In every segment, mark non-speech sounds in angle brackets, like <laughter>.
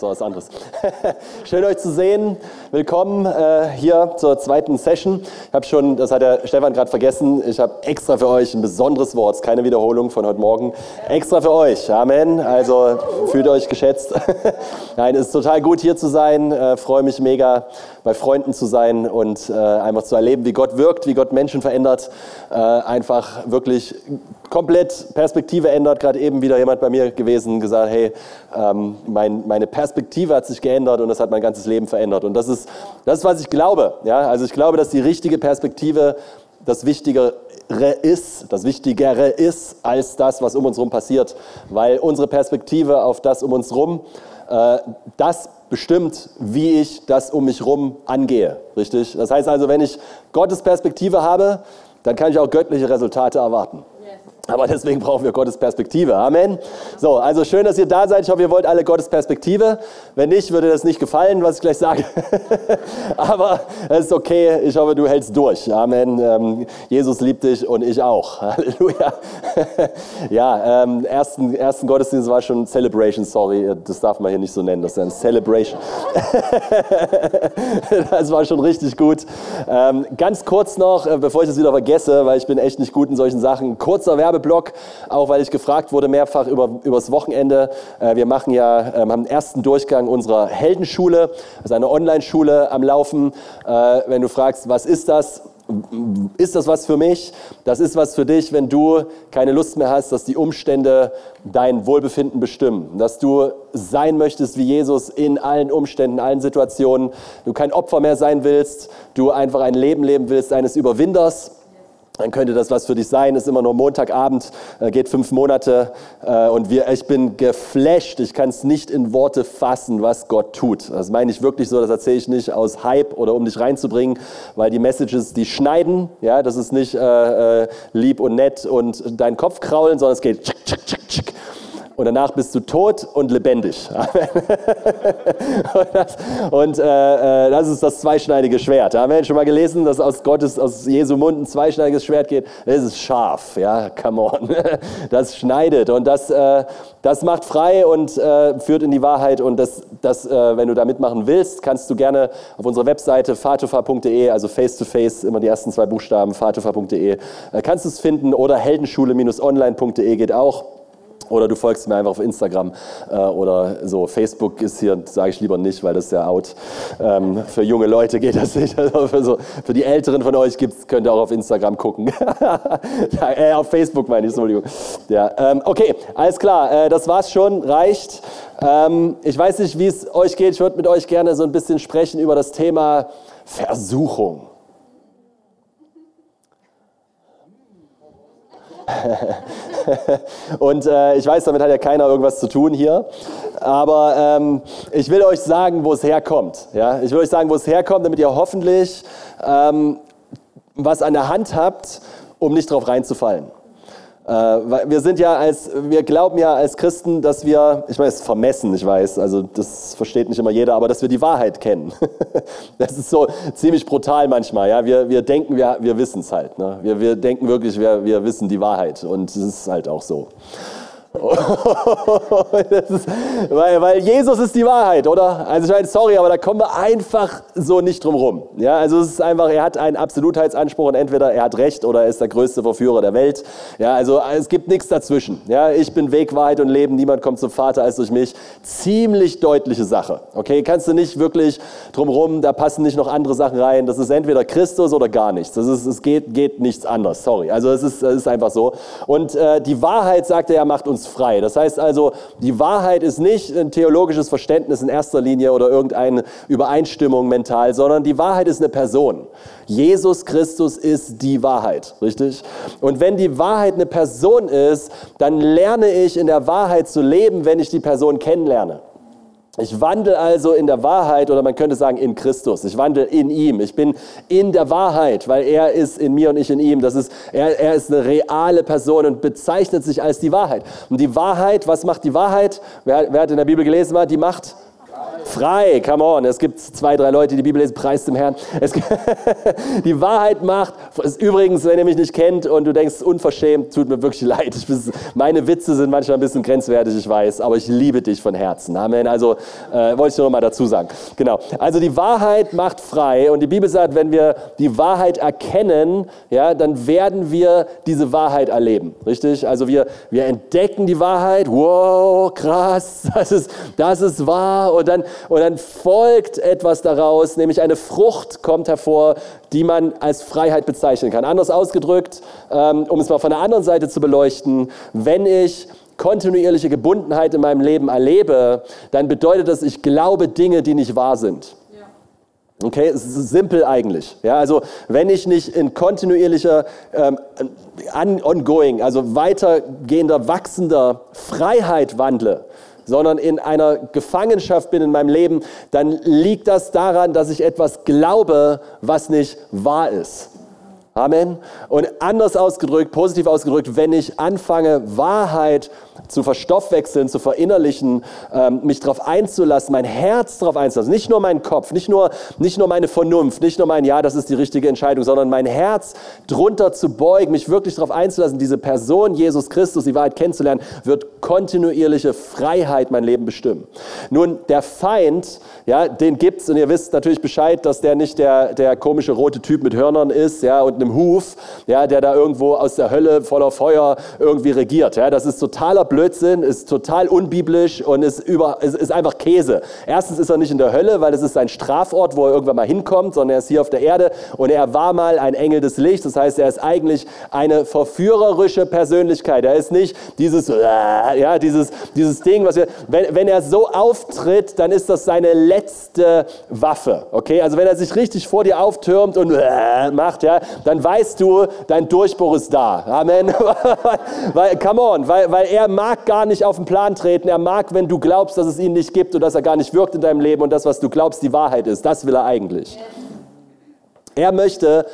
das war was anderes. <laughs> Schön euch zu sehen. Willkommen äh, hier zur zweiten Session. Ich habe schon, das hat der Stefan gerade vergessen, ich habe extra für euch ein besonderes Wort, keine Wiederholung von heute Morgen. Extra für euch. Amen. Also fühlt euch geschätzt. <laughs> Nein, es ist total gut hier zu sein. Äh, Freue mich mega, bei Freunden zu sein und äh, einfach zu erleben, wie Gott wirkt, wie Gott Menschen verändert. Äh, einfach wirklich komplett Perspektive ändert. Gerade eben wieder jemand bei mir gewesen, gesagt, hey, ähm, mein, meine Perspektive hat sich geändert und das hat mein ganzes Leben verändert. Und das ist, das ist, was ich glaube. Ja? Also ich glaube, dass die richtige Perspektive das Wichtigere ist, das Wichtigere ist als das, was um uns herum passiert. Weil unsere Perspektive auf das um uns herum, äh, das bestimmt, wie ich das um mich herum angehe. Richtig? Das heißt also, wenn ich Gottes Perspektive habe, dann kann ich auch göttliche Resultate erwarten. Aber deswegen brauchen wir Gottes Perspektive. Amen. So, also schön, dass ihr da seid. Ich hoffe, ihr wollt alle Gottes Perspektive. Wenn nicht, würde das nicht gefallen, was ich gleich sage. <laughs> Aber es ist okay. Ich hoffe, du hältst durch. Amen. Ähm, Jesus liebt dich und ich auch. <laughs> Halleluja. <laughs> ja, ähm, ersten, ersten Gottesdienst war schon Celebration. Sorry, das darf man hier nicht so nennen. Das ist ein Celebration. das war schon richtig gut. Ähm, ganz kurz noch, äh, bevor ich das wieder vergesse, weil ich bin echt nicht gut in solchen Sachen. Kurzer Werbe Werbeblock, auch weil ich gefragt wurde mehrfach über, übers Wochenende. Äh, wir machen ja, ähm, haben den ersten Durchgang unserer Heldenschule, also eine Online-Schule am Laufen. Äh, wenn du fragst, was ist das? Ist das was für mich? Das ist was für dich, wenn du keine Lust mehr hast, dass die Umstände dein Wohlbefinden bestimmen. Dass du sein möchtest wie Jesus in allen Umständen, in allen Situationen. Du kein Opfer mehr sein willst. Du einfach ein Leben leben willst eines Überwinders dann könnte das was für dich sein. Ist immer nur Montagabend, äh, geht fünf Monate äh, und wir, ich bin geflasht. Ich kann es nicht in Worte fassen, was Gott tut. Das meine ich wirklich so. Das erzähle ich nicht aus Hype oder um dich reinzubringen, weil die Messages, die schneiden. Ja, das ist nicht äh, äh lieb und nett und deinen Kopf kraulen, sondern es geht. Tschick, tschick, tschick, und danach bist du tot und lebendig. und, das, <laughs> und äh, äh, das, ist das zweischneidige Schwert. Haben wir schon mal gelesen, dass aus Gottes, aus Jesu Mund ein zweischneidiges Schwert geht? Es ist scharf, ja, come on. <laughs> Das schneidet und das, äh, das macht frei und äh, führt in die Wahrheit. Und das, das äh, wenn du da mitmachen willst, kannst du gerne auf unserer Webseite fatofa.de, also face to face, immer die ersten zwei Buchstaben, fatofa.de, äh, kannst du es finden oder heldenschule-online.de geht auch. Oder du folgst mir einfach auf Instagram äh, oder so. Facebook ist hier, sage ich lieber nicht, weil das ist ja out. Ähm, für junge Leute geht das nicht. <laughs> Also für, so, für, die Älteren von euch gibt's, könnt ihr auch auf Instagram gucken. <laughs> ja, äh, auf Facebook meine ich, Entschuldigung. Ja, ähm, okay, alles klar. Äh, das war's schon, reicht. Ähm, ich weiß nicht, wie es euch geht. Ich würde mit euch gerne so ein bisschen sprechen über das Thema Versuchung. <laughs> <laughs> und äh, ich weiß, damit hat ja keiner irgendwas zu tun hier. Aber ähm, ich will euch sagen, wo es herkommt. Ja? Ich will euch sagen, wo es herkommt, damit ihr hoffentlich ähm, was an der Hand habt, um nicht drauf reinzufallen. Äh, wir sind ja als, wir glauben ja als Christen, dass wir, ich ist vermessen, ich weiß, also das versteht nicht immer jeder, aber dass wir die Wahrheit kennen. <laughs> Das ist so ziemlich brutal manchmal, ja. Wir, wir denken, wir, wir wissen es halt. Ne? Wir, wir denken wirklich, wir, wir wissen die Wahrheit und es ist halt auch so <laughs> ist, weil, weil, Jesus ist die Wahrheit, oder? Also ich meine, sorry, aber da kommen wir einfach so nicht drum rum. Ja, also es ist einfach, er hat einen Absolutheitsanspruch und entweder er hat Recht oder er ist der größte Verführer der Welt. Ja, also es gibt nichts dazwischen. Ja, ich bin Weg, Wahrheit und Leben, niemand kommt zum Vater als durch mich. Ziemlich deutliche Sache. Okay, kannst du nicht wirklich drum rum, da passen nicht noch andere Sachen rein. Das ist entweder Christus oder gar nichts. Das ist, es geht, geht nichts anders, sorry. Also es ist, ist einfach so. Und äh, die Wahrheit, sagt er, macht uns uns frei. Das heißt also, die Wahrheit ist nicht ein theologisches Verständnis in erster Linie oder irgendeine Übereinstimmung mental, sondern die Wahrheit ist eine Person. Jesus Christus ist die Wahrheit, richtig? Und wenn die Wahrheit eine Person ist, dann lerne ich in der Wahrheit zu leben, wenn ich die Person kennenlerne. Ich wandle also in der Wahrheit oder man könnte sagen in Christus. Ich wandle in ihm. Ich bin in der Wahrheit, weil er ist in mir und ich in ihm. Das ist, er, er ist eine reale Person und bezeichnet sich als die Wahrheit. Und die Wahrheit, was macht die Wahrheit? Wer, wer hat in der Bibel gelesen, die macht Frei, come on. Es gibt zwei, drei Leute, die die Bibel lesen, preis dem Herrn. Es, <laughs> die Wahrheit macht, übrigens, wenn ihr mich nicht kennt und du denkst, unverschämt, tut mir wirklich <laughs> leid. Ich, meine Witze sind manchmal ein bisschen grenzwertig, ich weiß, aber ich liebe dich von Herzen. Amen. Also äh, wollte ich nur noch mal dazu sagen. Genau. Also die Wahrheit macht frei und die Bibel sagt, wenn wir die Wahrheit erkennen, ja, dann werden wir diese Wahrheit erleben. Richtig? Also wir, wir entdecken die Wahrheit. Wow, krass, das ist, das ist wahr. Und dann, und dann folgt etwas daraus, nämlich eine Frucht kommt hervor, die man als Freiheit bezeichnen kann. Anders ausgedrückt, ähm, um es mal von der anderen Seite zu beleuchten, wenn ich kontinuierliche Gebundenheit in meinem Leben erlebe, dann bedeutet das, ich glaube Dinge, die nicht wahr sind. Okay, es ist simpel eigentlich. Ja, also wenn ich nicht in kontinuierlicher, ähm, ongoing, also weitergehender, wachsender Freiheit wandle, sondern in einer Gefangenschaft bin in meinem Leben, dann liegt das daran, dass ich etwas glaube, was nicht wahr ist. Amen. Und anders ausgedrückt, positiv ausgedrückt, wenn ich anfange, Wahrheit zu verstoffwechseln, zu verinnerlichen, ähm, mich darauf einzulassen, mein Herz darauf einzulassen, nicht nur mein Kopf, nicht nur, nicht nur meine Vernunft, nicht nur mein Ja, das ist die richtige Entscheidung, sondern mein Herz drunter zu beugen, mich wirklich darauf einzulassen, diese Person, Jesus Christus, die Wahrheit kennenzulernen, wird kontinuierliche Freiheit mein Leben bestimmen. Nun, der Feind, ja, den gibt's und ihr wisst natürlich Bescheid, dass der nicht der, der komische rote Typ mit Hörnern ist, ja, und einem Huf, ja, der da irgendwo aus der Hölle voller Feuer irgendwie regiert, ja. Das ist totaler Blödsinn, ist total unbiblisch und ist, über, ist, ist einfach Käse. Erstens ist er nicht in der Hölle, weil es ist ein Strafort, wo er irgendwann mal hinkommt, sondern er ist hier auf der Erde und er war mal ein Engel des Lichts. Das heißt, er ist eigentlich eine verführerische Persönlichkeit. Er ist nicht dieses, ja, dieses, dieses Ding, was wir, wenn, wenn er so auftritt, dann ist das seine letzte Waffe. Okay, also wenn er sich richtig vor dir auftürmt und macht, ja, dann weißt du, dein Durchbruch ist da. Amen. <laughs> weil, come on, weil, weil er mag gar nicht auf den Plan treten. Er mag, wenn du glaubst, dass es ihn nicht gibt und dass er gar nicht wirkt in deinem Leben und das, was du glaubst, die Wahrheit ist. Das will er eigentlich. Er möchte,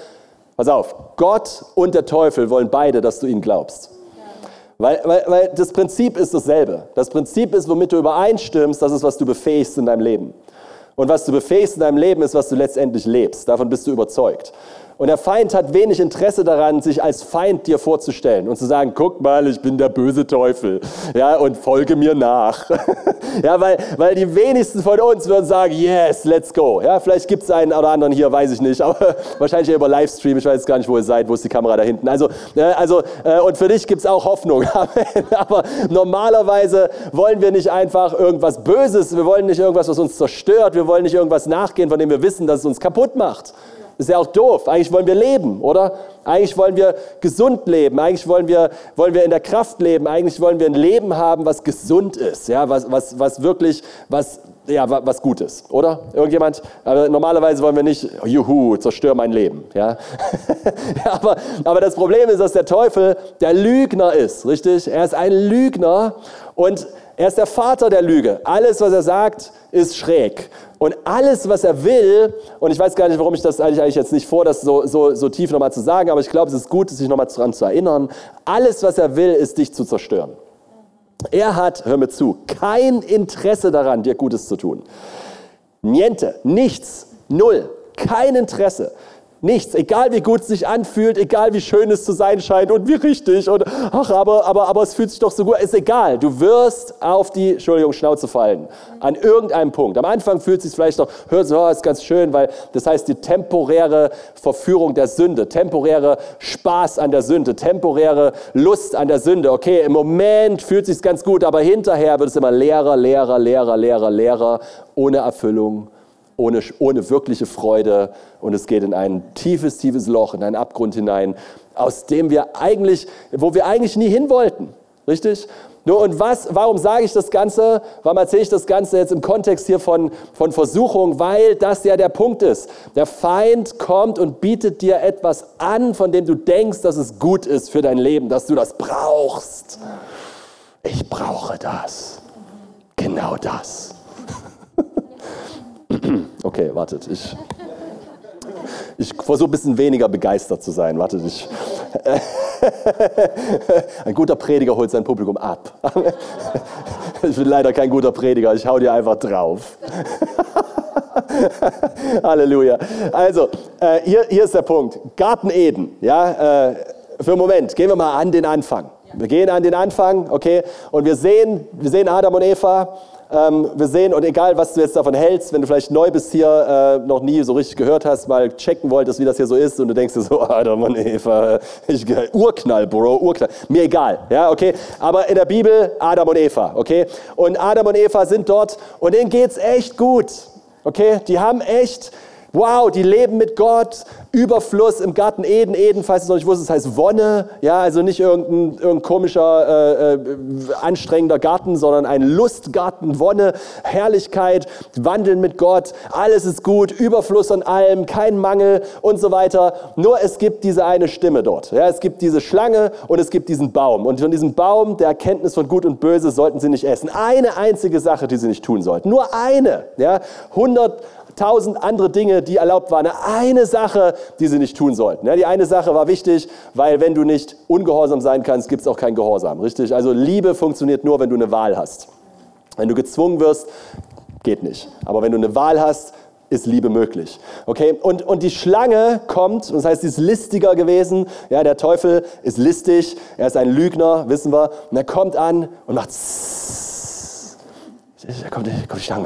pass auf, Gott und der Teufel wollen beide, dass du ihn glaubst. Weil, weil, weil das Prinzip ist dasselbe. Das Prinzip ist, womit du übereinstimmst, das ist, was du befähigst in deinem Leben. Und was du befähigst in deinem Leben, ist, was du letztendlich lebst. Davon bist du überzeugt. Und der Feind hat wenig Interesse daran, sich als Feind dir vorzustellen und zu sagen, guck mal, ich bin der böse Teufel, ja, und folge mir nach. <laughs> ja, weil, weil die wenigsten von uns würden sagen, yes, let's go. Ja, vielleicht gibt es einen oder anderen hier, weiß ich nicht, <laughs> aber wahrscheinlich über Livestream, ich weiß gar nicht, wo ihr seid, wo ist die Kamera da hinten. Also, äh, also äh, und für dich gibt es auch Hoffnung. <laughs> aber normalerweise wollen wir nicht einfach irgendwas Böses, wir wollen nicht irgendwas, was uns zerstört, wir wollen nicht irgendwas nachgehen, von dem wir wissen, dass es uns kaputt macht. Ist ja auch doof. Eigentlich wollen wir leben, oder? Eigentlich wollen wir gesund leben. Eigentlich wollen wir, wollen wir in der Kraft leben. Eigentlich wollen wir ein Leben haben, was gesund ist. Ja, was, was, was wirklich, was, ja, was gut ist, oder? Irgendjemand? Aber normalerweise wollen wir nicht, juhu, zerstör mein Leben. <laughs> Ja, aber, aber das Problem ist, dass der Teufel der Lügner ist, richtig? Er ist ein Lügner und er ist der Vater der Lüge. Alles, was er sagt, ist schräg. Und alles, was er will, und ich weiß gar nicht, warum ich das eigentlich jetzt nicht vor, das so, so, so tief nochmal zu sagen, aber ich glaube, es ist gut, sich nochmal daran zu erinnern. Alles, was er will, ist dich zu zerstören. Er hat, hör mir zu, kein Interesse daran, dir Gutes zu tun. Niente, nichts, null, kein Interesse. Nichts, egal wie gut es sich anfühlt, egal wie schön es zu sein scheint und wie richtig und ach, aber, aber, aber es fühlt sich doch so gut, ist egal. Du wirst auf die, Entschuldigung, Schnauze fallen. An irgendeinem Punkt. Am Anfang fühlt es sich vielleicht noch, hört so, oh, ist ganz schön, weil das heißt die temporäre Verführung der Sünde, temporäre Spaß an der Sünde, temporäre Lust an der Sünde. Okay, im Moment fühlt es sich ganz gut, aber hinterher wird es immer leerer, leerer, leerer, leerer, leerer, ohne Erfüllung ohne, ohne wirkliche Freude und es geht in ein tiefes, tiefes Loch, in einen Abgrund hinein, aus dem wir eigentlich, wo wir eigentlich nie hin wollten. Richtig? Nur und was, warum sage ich das Ganze? Warum erzähle ich das Ganze jetzt im Kontext hier von, von Versuchung? Weil das ja der Punkt ist. Der Feind kommt und bietet dir etwas an, von dem du denkst, dass es gut ist für dein Leben, dass du das brauchst. Ich brauche das. Genau das. Okay, wartet. Ich, Ich versuche ein bisschen weniger begeistert zu sein. Warte, ich. <laughs> Ein guter Prediger holt sein Publikum ab. <laughs> Ich bin leider kein guter Prediger, ich hau dir einfach drauf. <laughs> Halleluja. Also, äh, hier, hier ist der Punkt. Garten Eden. Ja, äh, für einen Moment, gehen wir mal an den Anfang. Wir gehen an den Anfang, okay, und wir sehen, wir sehen Adam und Eva. Ähm, wir sehen, und egal was du jetzt davon hältst, wenn du vielleicht neu bist hier, äh, noch nie so richtig gehört hast, mal checken wolltest, wie das hier so ist, und du denkst dir so, <laughs> Adam und Eva, ich, Urknall, Bro, Urknall. Mir egal, ja, okay. Aber in der Bibel Adam und Eva, okay. Und Adam und Eva sind dort, und denen geht's echt gut, okay. Die haben echt Wow, die leben mit Gott, Überfluss im Garten Eden. Eden, falls du es noch nicht wusstest, heißt Wonne. Ja, also nicht irgendein, irgendein komischer, äh, äh, anstrengender Garten, sondern ein Lustgarten, Wonne, Herrlichkeit, Wandeln mit Gott. Alles ist gut, Überfluss an allem, kein Mangel und so weiter. Nur es gibt diese eine Stimme dort. Ja, es gibt diese Schlange und es gibt diesen Baum. Und von diesem Baum der Erkenntnis von Gut und Böse sollten sie nicht essen. Eine einzige Sache, die sie nicht tun sollten. Nur eine. Ja, 100 tausend andere Dinge, die erlaubt waren. Eine Sache, die sie nicht tun sollten. die eine Sache war wichtig, weil wenn du nicht ungehorsam sein kannst, gibt es auch kein Gehorsam. Richtig? Also Liebe funktioniert nur, wenn du eine Wahl hast. Wenn du gezwungen wirst, geht nicht. Aber wenn du eine Wahl hast, ist Liebe möglich. Okay? Und, und die Schlange kommt, das heißt, sie ist listiger gewesen. Ja, der Teufel ist listig, er ist ein Lügner, wissen wir. Und er kommt an und macht. Da kommt, kommt die Schlange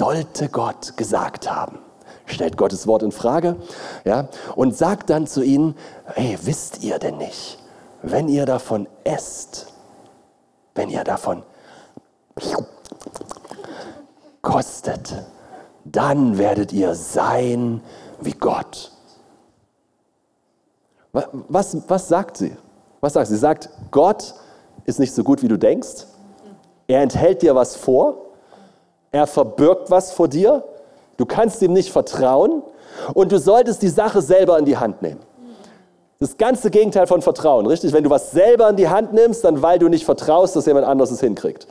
sollte Gott gesagt haben. Stellt Gottes Wort in Frage ja, und sagt dann zu ihnen, hey, wisst ihr denn nicht, wenn ihr davon esst, wenn ihr davon kostet, dann werdet ihr sein wie Gott. Was, was sagt sie? Was sagt sie? Sie sagt, Gott ist nicht so gut, wie du denkst. Er enthält dir was vor er verbirgt was vor dir. Du kannst ihm nicht vertrauen und du solltest die Sache selber in die Hand nehmen. Das ganze Gegenteil von Vertrauen, richtig? Wenn du was selber in die Hand nimmst, dann weil du nicht vertraust, dass jemand anderes es hinkriegt.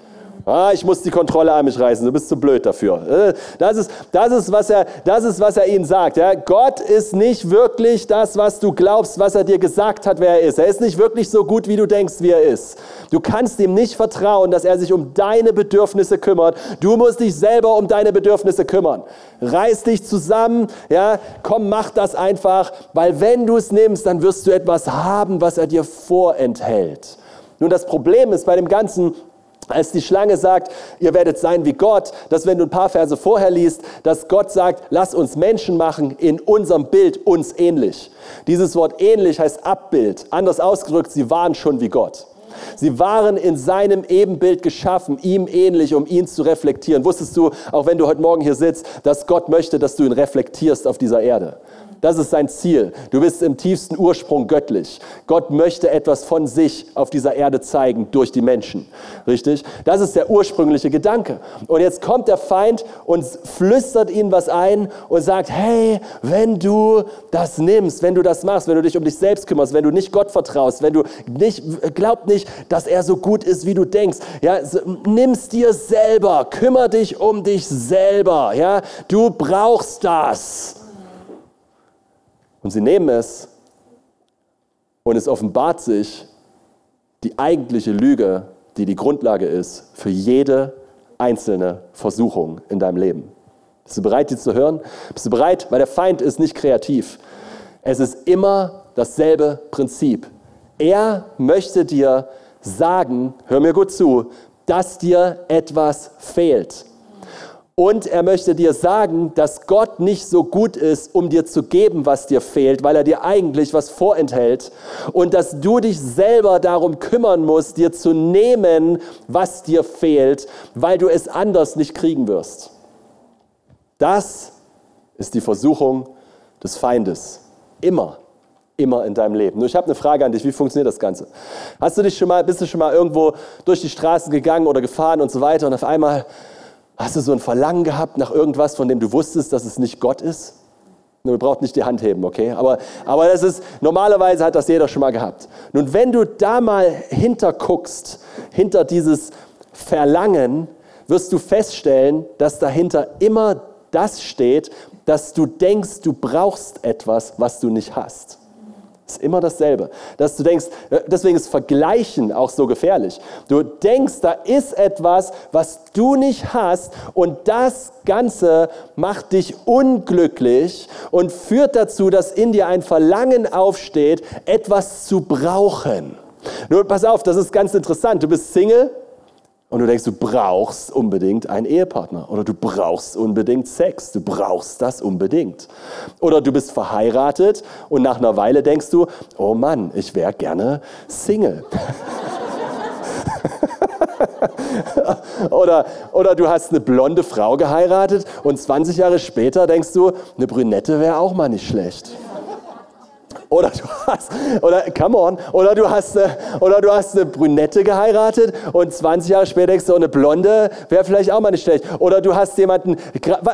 Ah, ich muss die Kontrolle an mich reißen, du bist zu blöd dafür. Äh, das ist, das ist, was, er, das ist was er ihnen sagt. Ja? Gott ist nicht wirklich das, was du glaubst, was er dir gesagt hat, wer er ist. Er ist nicht wirklich so gut, wie du denkst, wie er ist. Du kannst ihm nicht vertrauen, dass er sich um deine Bedürfnisse kümmert. Du musst dich selber um deine Bedürfnisse kümmern. Reiß dich zusammen, ja? komm, mach das einfach, weil wenn du es nimmst, dann wirst du etwas haben, was er dir vorenthält. Nun, das Problem ist bei dem Ganzen, als die Schlange sagt, ihr werdet sein wie Gott, dass wenn du ein paar Verse vorher liest, dass Gott sagt, lass uns Menschen machen in unserem Bild uns ähnlich. Dieses Wort ähnlich heißt Abbild. Anders ausgedrückt, sie waren schon wie Gott. Sie waren in seinem Ebenbild geschaffen, ihm ähnlich, um ihn zu reflektieren. Wusstest du, auch wenn du heute Morgen hier sitzt, dass Gott möchte, dass du ihn reflektierst auf dieser Erde? Das ist sein Ziel. Du bist im tiefsten Ursprung göttlich. Gott möchte etwas von sich auf dieser Erde zeigen durch die Menschen. Richtig? Das ist der ursprüngliche Gedanke. Und jetzt kommt der Feind und flüstert ihnen was ein und sagt, hey, wenn du das nimmst, wenn du das machst, wenn du dich um dich selbst kümmerst, wenn du nicht Gott vertraust, wenn du nicht, glaub nicht, dass er so gut ist, wie du denkst, ja, nimm's dir selber, kümmer dich um dich selber, ja, du brauchst das. Und sie nehmen es und es offenbart sich die eigentliche Lüge, die die Grundlage ist für jede einzelne Versuchung in deinem Leben. Bist du bereit, die zu hören? Bist du bereit? Weil der Feind ist nicht kreativ. Es ist immer dasselbe Prinzip. Er möchte dir sagen, hör mir gut zu, dass dir etwas fehlt. Und er möchte dir sagen, dass Gott nicht so gut ist, um dir zu geben, was dir fehlt, weil er dir eigentlich was vorenthält. Und dass du dich selber darum kümmern musst, dir zu nehmen, was dir fehlt, weil du es anders nicht kriegen wirst. Das ist die Versuchung des Feindes. Immer, immer in deinem Leben. Nur ich habe eine Frage an dich. Wie funktioniert das Ganze? Hast du dich schon mal, bist du schon mal irgendwo durch die Straßen gegangen oder gefahren und so weiter und auf einmal Hast du so ein Verlangen gehabt nach irgendwas, von dem du wusstest, dass es nicht Gott ist? Du brauchst nicht die Hand heben, okay? Aber, aber das ist, normalerweise hat das jeder schon mal gehabt. Nun, wenn du da mal hinterguckst, hinter dieses Verlangen, wirst du feststellen, dass dahinter immer das steht, dass du denkst, du brauchst etwas, was du nicht hast. Ist immer dasselbe. Dass du denkst, äh, deswegen ist Vergleichen auch so gefährlich. Du denkst, da ist etwas, was du nicht hast und das Ganze macht dich unglücklich und führt dazu, dass in dir ein Verlangen aufsteht, etwas zu brauchen. Nur pass auf, das ist ganz interessant. Du bist Single und du denkst, du brauchst unbedingt einen Ehepartner oder du brauchst unbedingt Sex, du brauchst das unbedingt. Oder du bist verheiratet und nach einer Weile denkst du, oh Mann, ich wäre gerne Single. <laughs> oder, oder du hast eine blonde Frau geheiratet und 20 Jahre später denkst du, eine Brünette wäre auch mal nicht schlecht. Oder du hast, oder come on, oder du hast, äh, oder du hast eine Brünette geheiratet und 20 Jahre später denkst du, eine Blonde wäre vielleicht auch mal nicht schlecht. Oder du hast jemanden,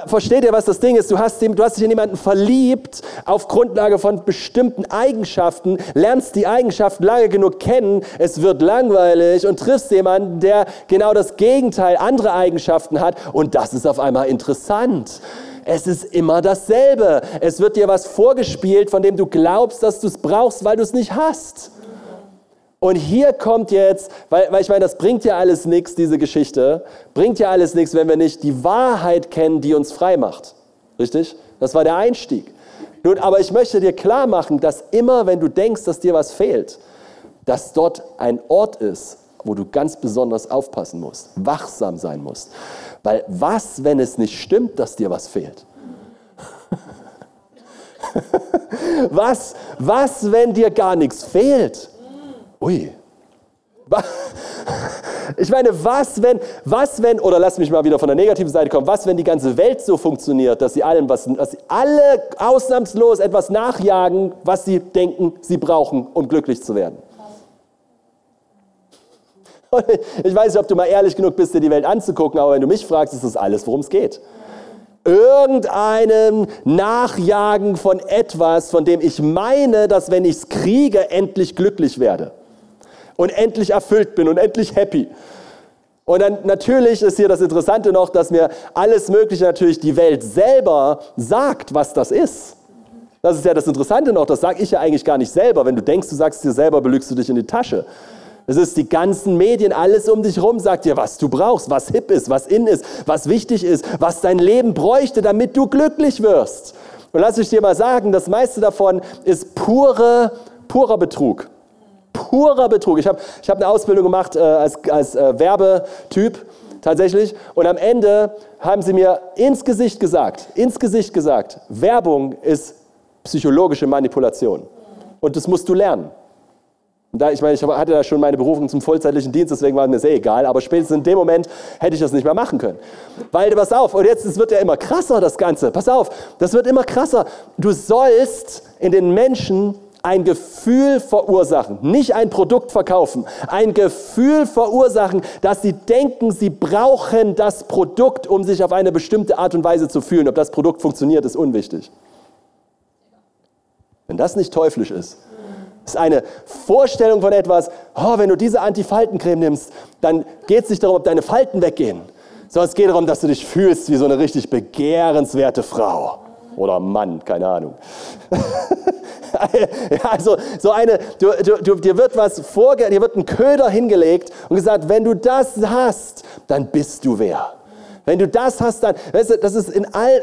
versteht ihr, was das Ding ist? Du hast, du hast dich in jemanden verliebt auf Grundlage von bestimmten Eigenschaften, lernst die Eigenschaften lange genug kennen, es wird langweilig und triffst jemanden, der genau das Gegenteil, andere Eigenschaften hat und das ist auf einmal interessant. Es ist immer dasselbe. Es wird dir was vorgespielt, von dem du glaubst, dass du es brauchst, weil du es nicht hast. Und hier kommt jetzt, weil, weil ich meine, das bringt ja alles nichts, diese Geschichte, bringt ja alles nichts, wenn wir nicht die Wahrheit kennen, die uns frei macht. Richtig? Das war der Einstieg. Nun, aber ich möchte dir klar machen, dass immer, wenn du denkst, dass dir was fehlt, dass dort ein Ort ist, wo du ganz besonders aufpassen musst, wachsam sein musst. Weil was, wenn es nicht stimmt, dass dir was fehlt? <laughs> was, was, wenn dir gar nichts fehlt? Ui. <laughs> Ich meine, was wenn, was wenn, oder lass mich mal wieder von der negativen Seite kommen, was wenn die ganze Welt so funktioniert, dass sie allen was, dass sie alle ausnahmslos etwas nachjagen, was sie denken, sie brauchen, um glücklich zu werden? <laughs> Ich weiß nicht, ob du mal ehrlich genug bist, dir die Welt anzugucken, aber wenn du mich fragst, ist das alles, worum es geht. Irgendeinem Nachjagen von etwas, von dem ich meine, dass wenn ich es kriege, endlich glücklich werde und endlich erfüllt bin und endlich happy. Und dann natürlich ist hier das Interessante noch, dass mir alles Mögliche natürlich die Welt selber sagt, was das ist. Das ist ja das Interessante noch, das sage ich ja eigentlich gar nicht selber. Wenn du denkst, du sagst dir selber, belügst du dich in die Tasche. Es ist die ganzen Medien, alles um dich herum sagt dir, was du brauchst, was hip ist, was in ist, was wichtig ist, was dein Leben bräuchte, damit du glücklich wirst. Und lass ich dir mal sagen, das meiste davon ist pure, purer Betrug. Purer Betrug. Ich habe ich hab eine Ausbildung gemacht äh, als, als äh, Werbetyp tatsächlich. Und am Ende haben sie mir ins Gesicht gesagt, ins Gesicht gesagt, Werbung ist psychologische Manipulation. Und das musst du lernen. Und da, ich meine, ich hatte da schon meine Berufung zum vollzeitlichen Dienst, deswegen war mir sehr egal, aber spätestens in dem Moment hätte ich das nicht mehr machen können. Weil, pass auf, und jetzt es wird ja immer krasser, das Ganze. Pass auf, das wird immer krasser. Du sollst in den Menschen ein Gefühl verursachen, nicht ein Produkt verkaufen, ein Gefühl verursachen, dass sie denken, sie brauchen das Produkt, um sich auf eine bestimmte Art und Weise zu fühlen. Ob das Produkt funktioniert, ist unwichtig. Wenn das nicht teuflisch ist, das ist eine Vorstellung von etwas, oh, wenn du diese Antifaltencreme nimmst, dann geht es nicht darum, ob deine Falten weggehen, sondern es geht darum, dass du dich fühlst wie so eine richtig begehrenswerte Frau. Oder Mann, keine Ahnung. <laughs> also so eine, du, du, dir wird was vorge, dir wird ein Köder hingelegt und gesagt, wenn du das hast, dann bist du wer. Wenn du das hast, dann, weißt du, das ist in all,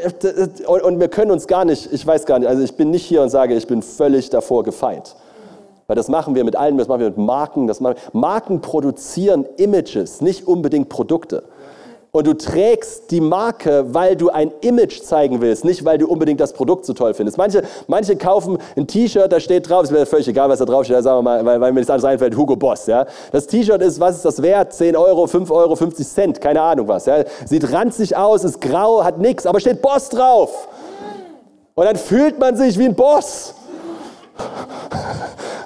und wir können uns gar nicht, ich weiß gar nicht, also ich bin nicht hier und sage, ich bin völlig davor gefeit. Weil das machen wir mit allen, das machen wir mit Marken. Das machen, Marken produzieren Images, nicht unbedingt Produkte. Und du trägst die Marke, weil du ein Image zeigen willst, nicht weil du unbedingt das Produkt so toll findest. Manche, manche kaufen ein T-Shirt, da steht drauf, ist mir völlig egal, was da drauf steht, sagen wir mal, weil, weil mir nichts anderes einfällt, Hugo Boss. Ja? Das T-Shirt ist, was ist das wert? 10 Euro, 5 Euro, 50 Cent, keine Ahnung was. Ja? Sieht ranzig aus, ist grau, hat nichts, aber steht Boss drauf. Und dann fühlt man sich wie ein Boss.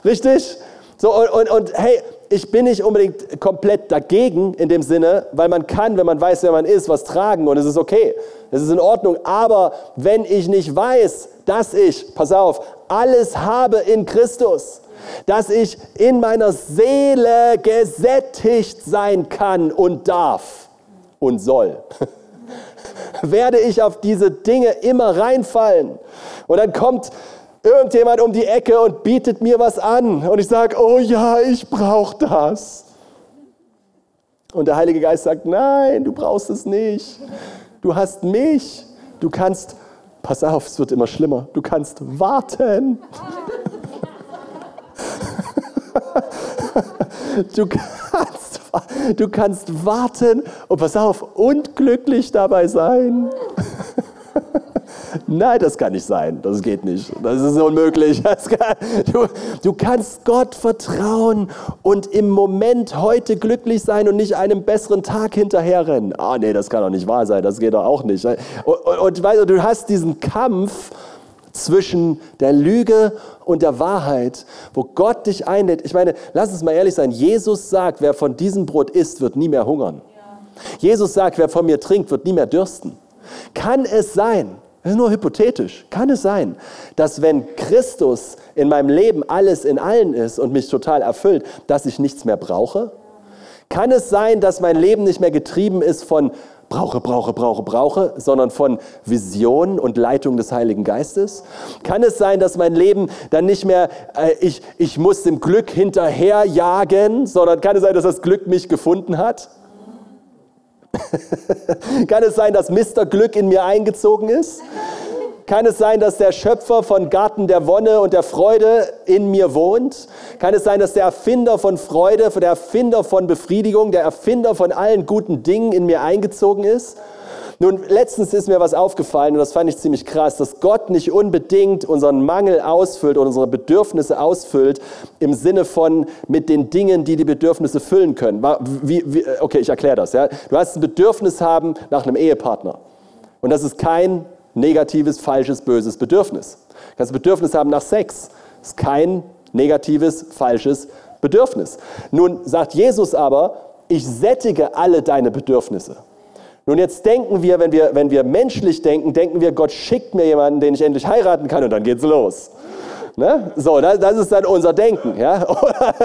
Richtig? So, und, und, und hey, ich bin nicht unbedingt komplett dagegen in dem Sinne, weil man kann, wenn man weiß, wer man ist, was tragen und es ist okay. Es ist in Ordnung. Aber wenn ich nicht weiß, dass ich, pass auf, alles habe in Christus, dass ich in meiner Seele gesättigt sein kann und darf und soll. <laughs> werde ich auf diese Dinge immer reinfallen. Und dann kommt irgendjemand um die Ecke und bietet mir was an. Und ich sage, oh ja, ich brauche das. Und der Heilige Geist sagt, nein, du brauchst es nicht. Du hast mich. Du kannst, pass auf, es wird immer schlimmer, du kannst warten. <laughs> Du kannst, du kannst warten und pass auf, und glücklich dabei sein. <laughs> Nein, das kann nicht sein. Das geht nicht. Das ist unmöglich. <laughs> Das kann, du, du kannst Gott vertrauen und im Moment heute glücklich sein und nicht einem besseren Tag hinterherrennen. Ah, nee, das kann doch nicht wahr sein. Das geht doch auch nicht. Und, und, und du, du hast diesen Kampf zwischen der Lüge und der Wahrheit, wo Gott dich einlädt. Ich meine, lass uns mal ehrlich sein. Jesus sagt, wer von diesem Brot isst, wird nie mehr hungern. Jesus sagt, wer von mir trinkt, wird nie mehr dürsten. Kann es sein, das ist nur hypothetisch, kann es sein, dass wenn Christus in meinem Leben alles in allen ist und mich total erfüllt, dass ich nichts mehr brauche? Kann es sein, dass mein Leben nicht mehr getrieben ist von brauche, brauche, brauche, brauche, sondern von Vision und Leitung des Heiligen Geistes? Kann es sein, dass mein Leben dann nicht mehr, äh, ich, ich muss dem Glück hinterherjagen, sondern kann es sein, dass das Glück mich gefunden hat? <laughs> kann es sein, dass Mr. Glück in mir eingezogen ist? Kann es sein, dass der Schöpfer von Garten der Wonne und der Freude in mir wohnt? Kann es sein, dass der Erfinder von Freude, der Erfinder von Befriedigung, der Erfinder von allen guten Dingen in mir eingezogen ist? Nun, letztens ist mir was aufgefallen und das fand ich ziemlich krass, dass Gott nicht unbedingt unseren Mangel ausfüllt oder unsere Bedürfnisse ausfüllt im Sinne von mit den Dingen, die die Bedürfnisse füllen können. Wie, wie, okay, ich erkläre das. Ja. Du hast ein Bedürfnis haben nach einem Ehepartner und das ist kein negatives, falsches, böses Bedürfnis. Du kannst ein Bedürfnis haben nach Sex. Das ist kein negatives, falsches Bedürfnis. Nun sagt Jesus aber, ich sättige alle deine Bedürfnisse. Nun jetzt denken wir, wenn wir, wenn wir menschlich denken, denken wir, Gott schickt mir jemanden, den ich endlich heiraten kann und dann geht's los. Ne? So, das, das, ist dann unser Denken. Ja? <laughs> Oder,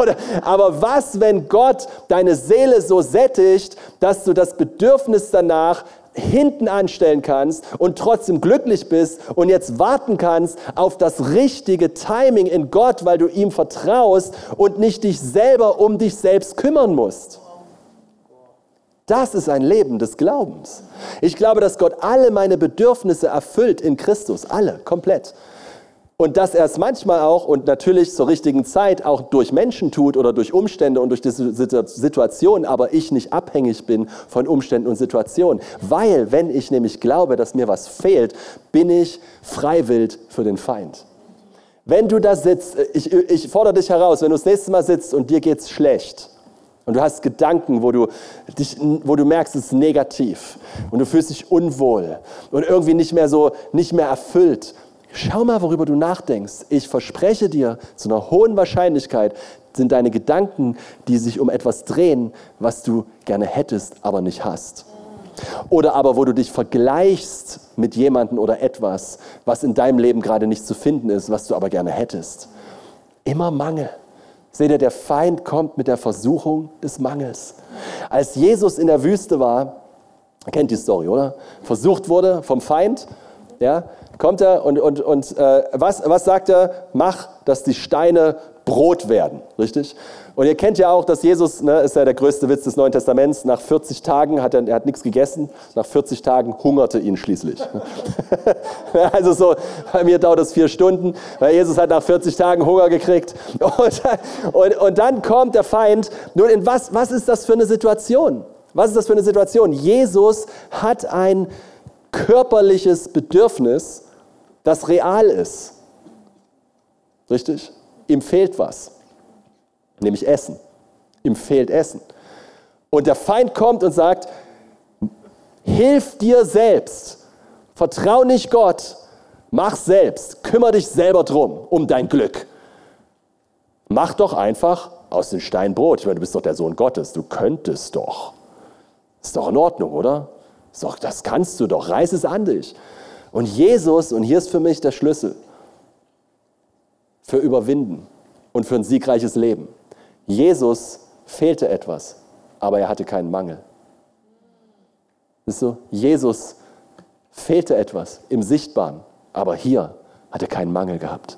oder, aber was, wenn Gott deine Seele so sättigt, dass du das Bedürfnis danach hinten anstellen kannst und trotzdem glücklich bist und jetzt warten kannst auf das richtige Timing in Gott, weil du ihm vertraust und nicht dich selber um dich selbst kümmern musst. Das ist ein Leben des Glaubens. Ich glaube, dass Gott alle meine Bedürfnisse erfüllt in Christus, alle, komplett. Und dass er es manchmal auch und natürlich zur richtigen Zeit auch durch Menschen tut oder durch Umstände und durch diese Situation, aber ich nicht abhängig bin von Umständen und Situationen. Weil, wenn ich nämlich glaube, dass mir was fehlt, bin ich freiwillig für den Feind. Wenn du da sitzt, ich, ich fordere dich heraus, wenn du das nächste Mal sitzt und dir geht es schlecht, und du hast Gedanken, wo du, dich, wo du merkst, es ist negativ und du fühlst dich unwohl und irgendwie nicht mehr so, nicht mehr erfüllt, Schau mal, worüber du nachdenkst. Ich verspreche dir, zu einer hohen Wahrscheinlichkeit sind deine Gedanken, die sich um etwas drehen, was du gerne hättest, aber nicht hast. Oder aber, wo du dich vergleichst mit jemandem oder etwas, was in deinem Leben gerade nicht zu finden ist, was du aber gerne hättest. Immer Mangel. Seht ihr, der Feind kommt mit der Versuchung des Mangels. Als Jesus in der Wüste war, kennt die Story, oder? Versucht wurde vom Feind, ja, kommt er und, und, und äh, was, was sagt er? Mach, dass die Steine Brot werden, richtig? Und ihr kennt ja auch, dass Jesus, ne, ist ja der größte Witz des Neuen Testaments, nach 40 Tagen hat er, er hat nichts gegessen, nach 40 Tagen hungerte ihn schließlich. <laughs> also so, bei mir dauert es vier Stunden, weil Jesus hat nach 40 Tagen Hunger gekriegt. Und, und, und dann kommt der Feind. Nun, in was, was ist das für eine Situation? Was ist das für eine Situation? Jesus hat ein körperliches Bedürfnis, das real ist. Richtig? Ihm fehlt was, nämlich Essen. Ihm fehlt Essen. Und der Feind kommt und sagt, hilf dir selbst, vertrau nicht Gott, mach selbst, kümmere dich selber drum, um dein Glück. Mach doch einfach aus dem Stein Brot. Ich meine, du bist doch der Sohn Gottes, du könntest doch. Ist doch in Ordnung, oder? Ist doch, das kannst du doch, reiß es an dich. Und Jesus, und hier ist für mich der Schlüssel für Überwinden und für ein siegreiches Leben. Jesus fehlte etwas, aber er hatte keinen Mangel. Wisst du, Jesus fehlte etwas im Sichtbaren, aber hier hat er keinen Mangel gehabt.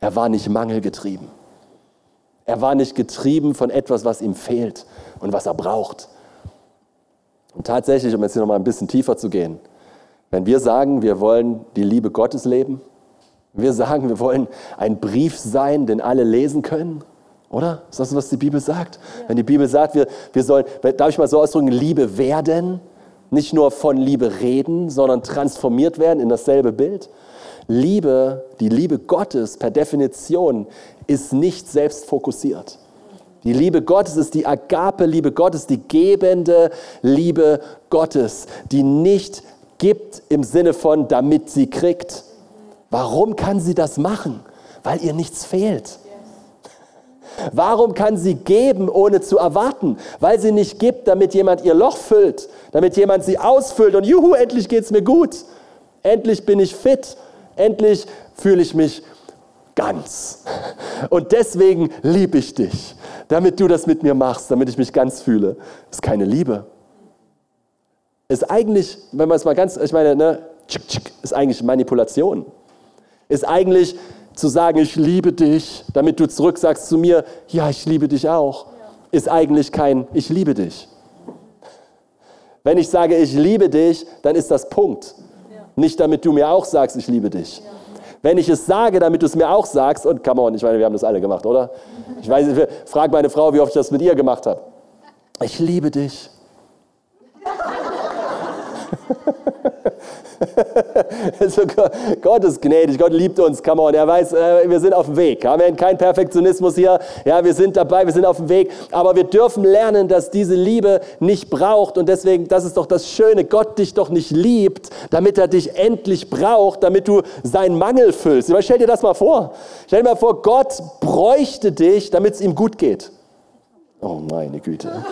Er war nicht mangelgetrieben. Er war nicht getrieben von etwas, was ihm fehlt und was er braucht. Und tatsächlich, um jetzt hier nochmal ein bisschen tiefer zu gehen, wenn wir sagen, wir wollen die Liebe Gottes leben, wir sagen, wir wollen ein Brief sein, den alle lesen können, oder? Ist das, was die Bibel sagt? Ja. Wenn die Bibel sagt, wir, wir sollen, darf ich mal so ausdrücken, Liebe werden, nicht nur von Liebe reden, sondern transformiert werden in dasselbe Bild. Liebe, die Liebe Gottes per Definition ist nicht selbstfokussiert. Die Liebe Gottes ist die Agape-Liebe Gottes, die gebende Liebe Gottes, die nicht gibt im Sinne von, damit sie kriegt. Warum kann sie das machen? Weil ihr nichts fehlt. Warum kann sie geben, ohne zu erwarten? Weil sie nicht gibt, damit jemand ihr Loch füllt, damit jemand sie ausfüllt und juhu, endlich geht es mir gut. Endlich bin ich fit. Endlich fühle ich mich ganz. Und deswegen liebe ich dich, damit du das mit mir machst, damit ich mich ganz fühle. Das ist keine Liebe. Ist eigentlich, wenn man es mal ganz, ich meine, ne, ist eigentlich Manipulation. Ist eigentlich zu sagen, ich liebe dich, damit du zurück sagst zu mir, ja, ich liebe dich auch, ist eigentlich kein Ich liebe dich. Wenn ich sage, ich liebe dich, dann ist das Punkt. Nicht damit du mir auch sagst, ich liebe dich. Wenn ich es sage, damit du es mir auch sagst, und come on, ich meine, wir haben das alle gemacht, oder? Ich weiß, frag meine Frau, wie oft ich das mit ihr gemacht habe. Ich liebe dich. <laughs> <laughs> also Gott ist gnädig, Gott liebt uns, come on, er weiß, äh, wir sind auf dem Weg. Amen, kein Perfektionismus hier, ja, wir sind dabei, wir sind auf dem Weg, aber wir dürfen lernen, dass diese Liebe nicht braucht und deswegen, das ist doch das Schöne, Gott dich doch nicht liebt, damit er dich endlich braucht, damit du seinen Mangel füllst. Stell dir das mal vor, stell dir mal vor, Gott bräuchte dich, damit es ihm gut geht. Oh meine Güte.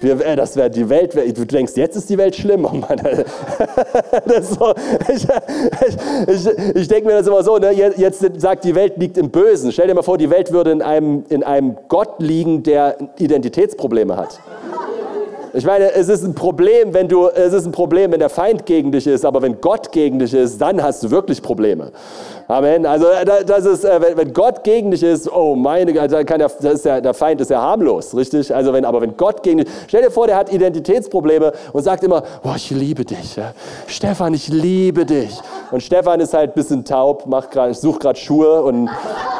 Wir, äh, das wäre die Welt. Du denkst, jetzt ist die Welt schlimm. Oh Mann, <laughs> so, ich, ich, ich, ich denke mir das immer so, ne? jetzt sagt, die Welt liegt im Bösen. Stell dir mal vor, die Welt würde in einem, in einem Gott liegen, der Identitätsprobleme hat. Ich meine, es ist ein Problem, wenn du, es ist ein Problem, wenn der Feind gegen dich ist, aber wenn Gott gegen dich ist, dann hast du wirklich Probleme. Amen. Also äh, das ist, äh, wenn Gott gegen dich ist, oh meine Gott, dann kann der, das ist ja, der Feind ist ja harmlos, richtig? Also wenn, aber wenn Gott gegen dich, stell dir vor, der hat Identitätsprobleme und sagt immer, oh, ich liebe dich, ja. Stefan, ich liebe dich. Und Stefan ist halt ein bisschen taub, macht grad, sucht gerade Schuhe und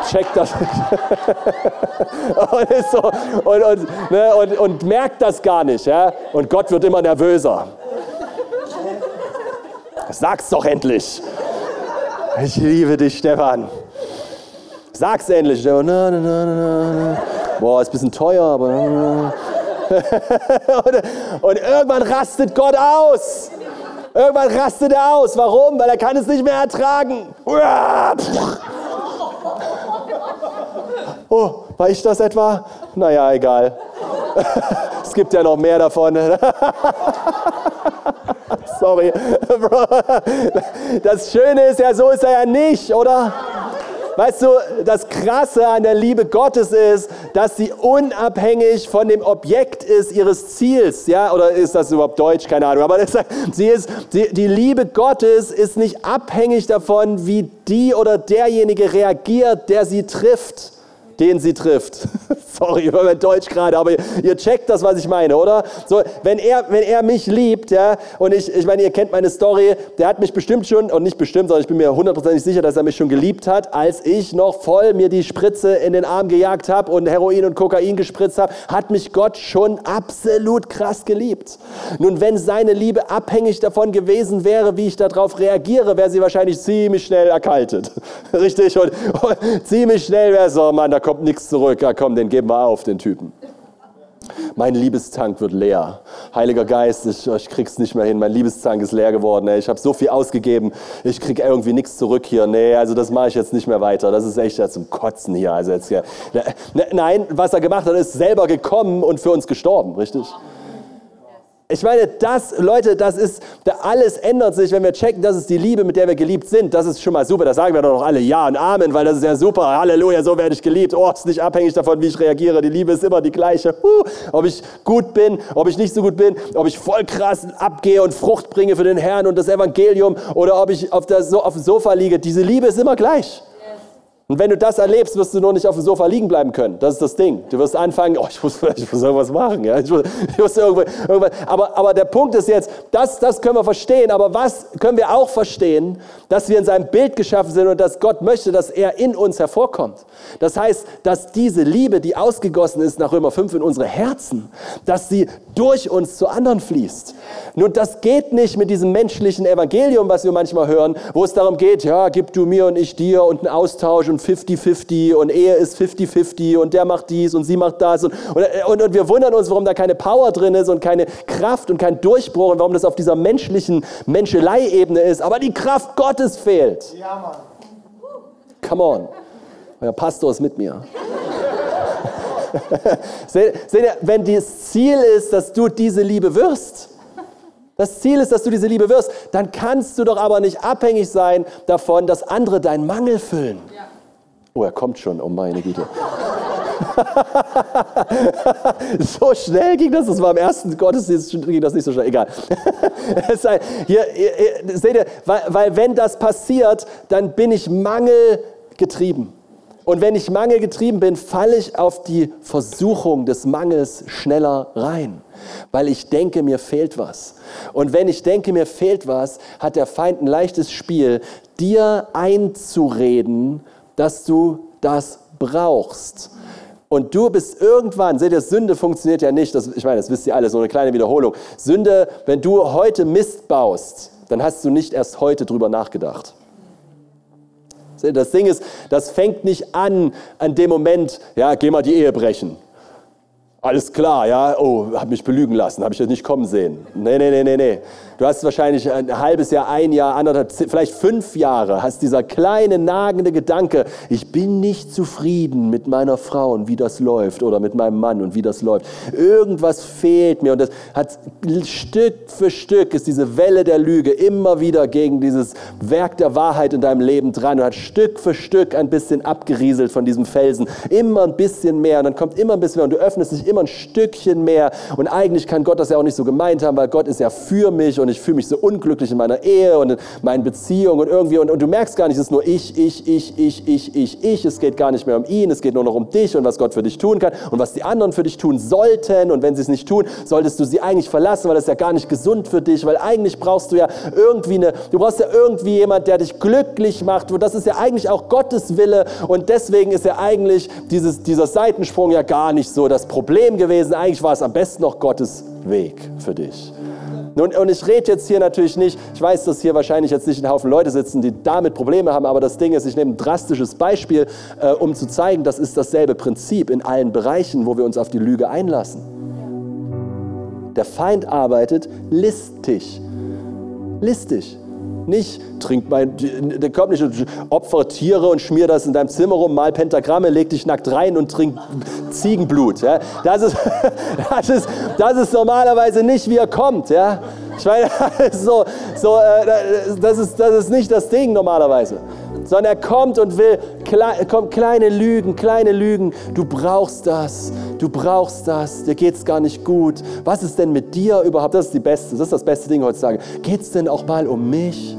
checkt das <laughs> und, ist so, und, und, ne, und, und merkt das gar nicht, ja. Und Gott wird immer nervöser. Sag's doch endlich. Ich liebe dich, Stefan. Sag's endlich. Na, na, na, Boah, ist ein bisschen teuer, aber. <laughs> und, und irgendwann rastet Gott aus. Irgendwann rastet er aus. Warum? Weil er kann es nicht mehr ertragen. Oh, war ich das etwa? Naja, egal. <laughs> Gibt ja noch mehr davon. <laughs> Sorry. Das Schöne ist ja, so ist er ja nicht, oder? Weißt du, das Krasse an der Liebe Gottes ist, dass sie unabhängig von dem Objekt ist ihres Ziels. Ja, oder ist das überhaupt Deutsch? Keine Ahnung. Aber das, sie ist, die, die Liebe Gottes ist nicht abhängig davon, wie die oder derjenige reagiert, der sie trifft den sie trifft. <laughs> Sorry über mein Deutsch gerade, aber ihr checkt das, was ich meine, oder? So, wenn er, wenn er mich liebt, ja, und ich, ich meine, ihr kennt meine Story, der hat mich bestimmt schon, und nicht bestimmt, sondern ich bin mir hundertprozentig sicher, dass er mich schon geliebt hat, als ich noch voll mir die Spritze in den Arm gejagt habe und Heroin und Kokain gespritzt habe, hat mich Gott schon absolut krass geliebt. Nun, wenn seine Liebe abhängig davon gewesen wäre, wie ich darauf reagiere, wäre sie wahrscheinlich ziemlich schnell erkaltet. <laughs> Richtig? Und, und ziemlich schnell wäre so, Mann, da kommt kommt nichts zurück. Ja, komm, den geben wir auf, den Typen. Mein Liebestank wird leer. Heiliger Geist, ich, ich krieg's nicht mehr hin. Mein Liebestank ist leer geworden. Ey. Ich habe so viel ausgegeben. Ich krieg irgendwie nichts zurück hier. Nee, also das mache ich jetzt nicht mehr weiter. Das ist echt ja zum Kotzen hier. Also jetzt, ja. Nein, was er gemacht hat, ist selber gekommen und für uns gestorben, richtig? Ich meine, das, Leute, das ist, alles ändert sich, wenn wir checken, das ist die Liebe, mit der wir geliebt sind. Das ist schon mal super. Da sagen wir doch alle Ja und Amen, weil das ist ja super. Halleluja, so werde ich geliebt. Oh, ist nicht abhängig davon, wie ich reagiere. Die Liebe ist immer die gleiche. Uh, ob ich gut bin, ob ich nicht so gut bin, ob ich voll krass abgehe und Frucht bringe für den Herrn und das Evangelium oder ob ich auf, der, so, auf dem Sofa liege. Diese Liebe ist immer gleich. Und wenn du das erlebst, wirst du nur nicht auf dem Sofa liegen bleiben können. Das ist das Ding. Du wirst anfangen, oh, ich muss, <laughs> ich muss irgendwas machen. Ja? Ich muss, ich muss irgendwas, irgendwas. Aber, aber der Punkt ist jetzt, das, das können wir verstehen. Aber was können wir auch verstehen? Dass wir in seinem Bild geschaffen sind und dass Gott möchte, dass er in uns hervorkommt. Das heißt, dass diese Liebe, die ausgegossen ist nach Römer 5 in unsere Herzen, dass sie durch uns zu anderen fließt. Nur das geht nicht mit diesem menschlichen Evangelium, was wir manchmal hören, wo es darum geht, ja, gib du mir und ich dir und ein Austausch und 50-50 und Ehe ist 50-50 und der macht dies und sie macht das und, und, und wir wundern uns, warum da keine Power drin ist und keine Kraft und kein Durchbruch und warum das auf dieser menschlichen Menschelei-Ebene ist. Aber die Kraft Gottes fehlt. Ja, Mann. Come on. Euer Pastor ist mit mir. <laughs> Seht ihr, wenn das Ziel ist, dass du diese Liebe wirst, das Ziel ist, dass du diese Liebe wirst, dann kannst du doch aber nicht abhängig sein davon, dass andere deinen Mangel füllen. Ja. Oh, er kommt schon, oh meine Güte. <laughs> so schnell ging das, das war im ersten Gottesdienst, ging das nicht so schnell, egal. <laughs> hier, hier, seht ihr, weil, weil wenn das passiert, dann bin ich mangelgetrieben. Und wenn ich mangelgetrieben bin, falle ich auf die Versuchung des Mangels schneller rein, weil ich denke, mir fehlt was. Und wenn ich denke, mir fehlt was, hat der Feind ein leichtes Spiel, dir einzureden, dass du das brauchst. Und du bist irgendwann, seht ihr, Sünde funktioniert ja nicht, das, ich meine, das wisst ihr alle, so eine kleine Wiederholung. Sünde, wenn du heute Mist baust, dann hast du nicht erst heute drüber nachgedacht. Das Ding ist, das fängt nicht an an dem Moment, ja, geh mal die Ehe brechen. Alles klar, ja, oh, hab mich belügen lassen, habe ich das nicht kommen sehen. Nee, nee, nee, nee, nee. Du hast wahrscheinlich ein halbes Jahr, ein Jahr, anderthalb, vielleicht fünf Jahre, hast dieser kleine nagende Gedanke, ich bin nicht zufrieden mit meiner Frau und wie das läuft oder mit meinem Mann und wie das läuft. Irgendwas fehlt mir und das hat Stück für Stück ist diese Welle der Lüge immer wieder gegen dieses Werk der Wahrheit in deinem Leben dran und hat Stück für Stück ein bisschen abgerieselt von diesem Felsen. Immer ein bisschen mehr und dann kommt immer ein bisschen mehr und du öffnest dich immer ein Stückchen mehr und eigentlich kann Gott das ja auch nicht so gemeint haben, weil Gott ist ja für mich und ich fühle mich so unglücklich in meiner Ehe und in meinen Beziehungen und irgendwie und, und du merkst gar nicht, es ist nur ich, ich, ich, ich, ich, ich, ich. Es geht gar nicht mehr um ihn, es geht nur noch um dich und was Gott für dich tun kann und was die anderen für dich tun sollten und wenn sie es nicht tun, solltest du sie eigentlich verlassen, weil das ist ja gar nicht gesund für dich, weil eigentlich brauchst du ja irgendwie eine, du brauchst ja irgendwie jemand, der dich glücklich macht und das ist ja eigentlich auch Gottes Wille und deswegen ist ja eigentlich dieses, dieser Seitensprung ja gar nicht so das Problem gewesen. Eigentlich war es am besten noch Gottes Weg für dich. Nun, und ich rede jetzt hier natürlich nicht, ich weiß, dass hier wahrscheinlich jetzt nicht ein Haufen Leute sitzen, die damit Probleme haben, aber das Ding ist, ich nehme ein drastisches Beispiel, äh, um zu zeigen, das ist dasselbe Prinzip in allen Bereichen, wo wir uns auf die Lüge einlassen. Der Feind arbeitet listig. Listig. Nicht, trink mein, der kommt nicht, opfer Tiere und schmier das in deinem Zimmer rum, mal Pentagramme, leg dich nackt rein und trink Ziegenblut. Ja. Das, ist, <laughs> das, ist, das ist normalerweise nicht, wie er kommt. Ja. Ich meine, <laughs> so, so, äh, das, ist, das ist nicht das Ding normalerweise sondern er kommt und will kommt kleine Lügen, kleine Lügen. Du brauchst das, du brauchst das, dir geht es gar nicht gut. Was ist denn mit dir überhaupt? Das ist die beste, das ist das beste Ding heutzutage. Geht es denn auch mal um mich?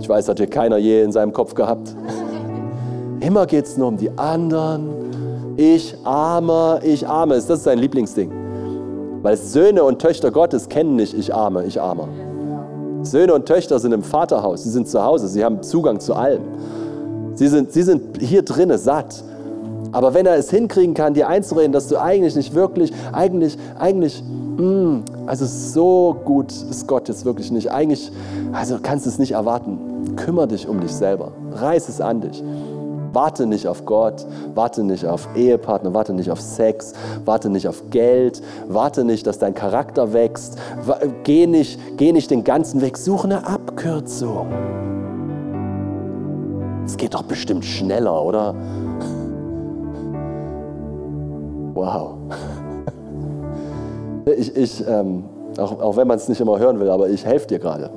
Ich weiß, hat hier keiner je in seinem Kopf gehabt. Immer geht es nur um die anderen. Ich armer, ich arme. Das ist sein Lieblingsding. Weil Söhne und Töchter Gottes kennen nicht ich arme, ich armer. Söhne und Töchter sind im Vaterhaus, sie sind zu Hause, sie haben Zugang zu allem. Sie sind, sie sind hier drinnen satt. Aber wenn er es hinkriegen kann, dir einzureden, dass du eigentlich nicht wirklich, eigentlich, eigentlich, mh, mm, also so gut ist Gott jetzt wirklich nicht. Eigentlich, also kannst du es nicht erwarten. Kümmer dich um dich selber. Reiß es an dich. Warte nicht auf Gott, warte nicht auf Ehepartner, warte nicht auf Sex, warte nicht auf Geld, warte nicht, dass dein Charakter wächst, geh nicht, geh nicht den ganzen Weg, suche eine Abkürzung. Es geht doch bestimmt schneller, oder? Wow. <laughs> Ich, ich ähm, auch, auch wenn man es nicht immer hören will, aber ich helfe dir gerade.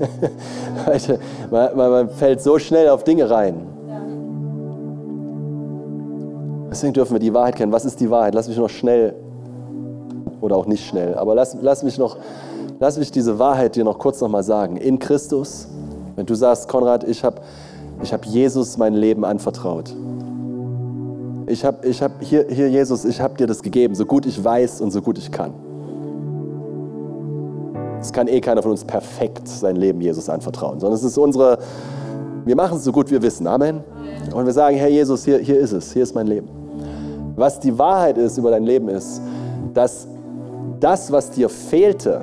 <laughs> man, man fällt so schnell auf Dinge rein. Deswegen dürfen wir die Wahrheit kennen. Was ist die Wahrheit? Lass mich noch schnell, oder auch nicht schnell, aber lass, lass mich noch, lass mich diese Wahrheit dir noch kurz nochmal sagen. In Christus, wenn du sagst, Konrad, ich habe ich hab Jesus mein Leben anvertraut. Ich habe ich hab hier, hier, Jesus, ich habe dir das gegeben, so gut ich weiß und so gut ich kann. Es kann eh keiner von uns perfekt sein Leben Jesus anvertrauen, sondern es ist unsere, wir machen es so gut wir wissen. Amen. Und wir sagen, Herr Jesus, hier, hier ist es, hier ist mein Leben. Was die Wahrheit ist über dein Leben ist, dass das, was dir fehlte,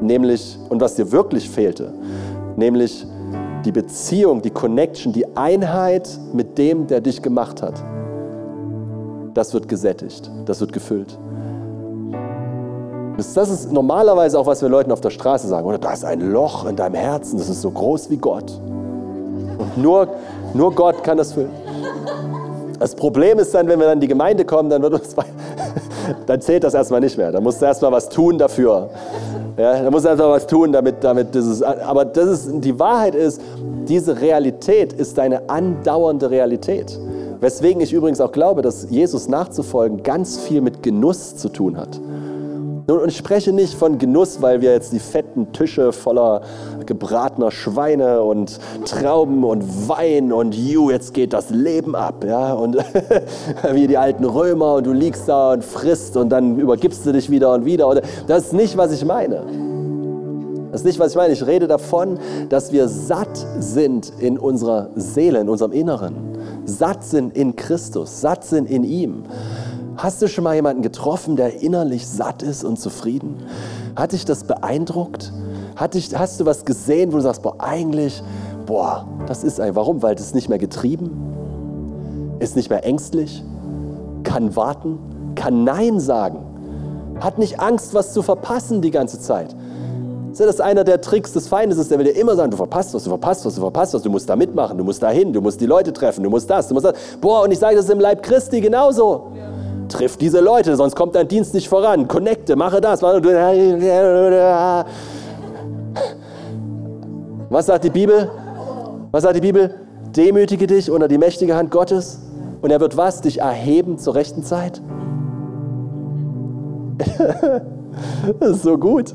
nämlich, und was dir wirklich fehlte, nämlich die Beziehung, die Connection, die Einheit mit dem, der dich gemacht hat, das wird gesättigt, das wird gefüllt. Das ist normalerweise auch, was wir Leuten auf der Straße sagen. Oder da ist ein Loch in deinem Herzen, das ist so groß wie Gott. Und nur, nur Gott kann das füllen. Das Problem ist dann, wenn wir dann in die Gemeinde kommen, dann, uns, <laughs> dann zählt das erstmal nicht mehr. Dann musst du erstmal was tun dafür. Ja, da musst du erstmal was tun, damit, damit dieses. Aber das ist, die Wahrheit ist, diese Realität ist deine andauernde Realität. Weswegen ich übrigens auch glaube, dass Jesus nachzufolgen ganz viel mit Genuss zu tun hat. Und ich spreche nicht von Genuss, weil wir jetzt die fetten Tische voller gebratener Schweine und Trauben und Wein und ju, jetzt geht das Leben ab. Ja? Und <laughs> wie die alten Römer und du liegst da und frisst und dann übergibst du dich wieder und wieder. Das ist nicht, was ich meine. Das ist nicht, was ich meine. Ich rede davon, dass wir satt sind in unserer Seele, in unserem Inneren. Satt sind in Christus, satt sind in ihm. Hast du schon mal jemanden getroffen, der innerlich satt ist und zufrieden? Hat dich das beeindruckt? Hat dich, hast du was gesehen, wo du sagst, boah, eigentlich, boah, das ist ein, warum? Weil es nicht mehr getrieben, ist nicht mehr ängstlich, kann warten, kann Nein sagen, hat nicht Angst, was zu verpassen die ganze Zeit. Das ist einer der Tricks des Feindes, ist, der will dir immer sagen, du verpasst was, du verpasst was, du verpasst was, du musst da mitmachen, du musst da hin, du musst die Leute treffen, du musst das, du musst das. Boah, und ich sage das ist im Leib Christi genauso. Ja. Triff diese Leute, sonst kommt dein Dienst nicht voran. Connecte, mache das. Was sagt die Bibel? Was sagt die Bibel? Demütige dich unter die mächtige Hand Gottes und er wird was? Dich erheben zur rechten Zeit? <laughs> das ist so gut.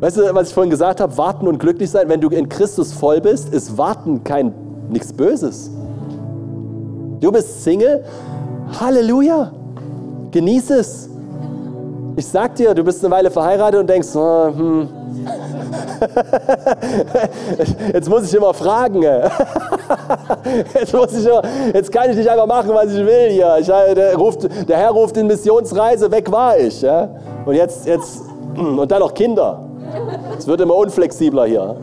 Weißt du, was ich vorhin gesagt habe? Warten und glücklich sein. Wenn du in Christus voll bist, ist Warten kein nichts Böses. Du bist Single. Halleluja. Genieß es. Ich sag dir, du bist eine Weile verheiratet und denkst, oh, hm. <laughs> jetzt muss ich immer fragen. <laughs> Jetzt, muss ich immer, jetzt kann ich nicht einfach machen, was ich will hier. Ich, der, ruft, der Herr ruft in Missionsreise, weg war ich. Und jetzt, jetzt, und dann noch Kinder. Es wird immer unflexibler hier.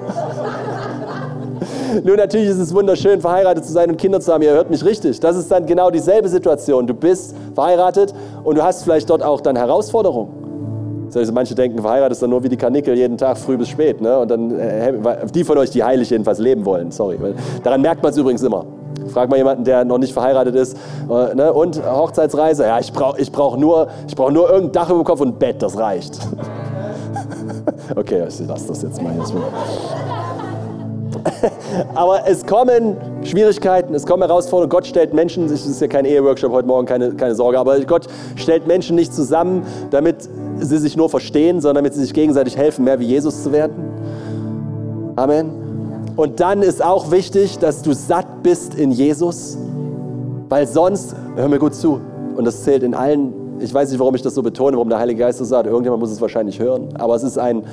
<laughs> Nun, natürlich ist es wunderschön, verheiratet zu sein und Kinder zu haben. Ihr hört mich richtig. Das ist dann genau dieselbe Situation. Du bist verheiratet und du hast vielleicht dort auch dann Herausforderungen. Also manche denken, verheiratet ist dann nur wie die Kanickel jeden Tag früh bis spät. Ne? Und dann, äh, die von euch, die heilig jedenfalls leben wollen, sorry. Daran merkt man es übrigens immer. Frag mal jemanden, der noch nicht verheiratet ist. Äh, ne? Und Hochzeitsreise, ja, ich brauche ich brauch nur, brauch nur irgendein Dach über dem Kopf und ein Bett, das reicht. <laughs> okay, ich lasse das jetzt mal. Jetzt mal. <laughs> Aber es kommen Schwierigkeiten, es kommen Herausforderungen. Gott stellt Menschen, es ist ja kein Eheworkshop heute Morgen, keine, keine Sorge, aber Gott stellt Menschen nicht zusammen, damit sie sich nur verstehen, sondern damit sie sich gegenseitig helfen, mehr wie Jesus zu werden. Amen. Und dann ist auch wichtig, dass du satt bist in Jesus, weil sonst, hör mir gut zu, und das zählt in allen, ich weiß nicht, warum ich das so betone, warum der Heilige Geist das sagt, irgendjemand muss es wahrscheinlich hören, aber es ist ein,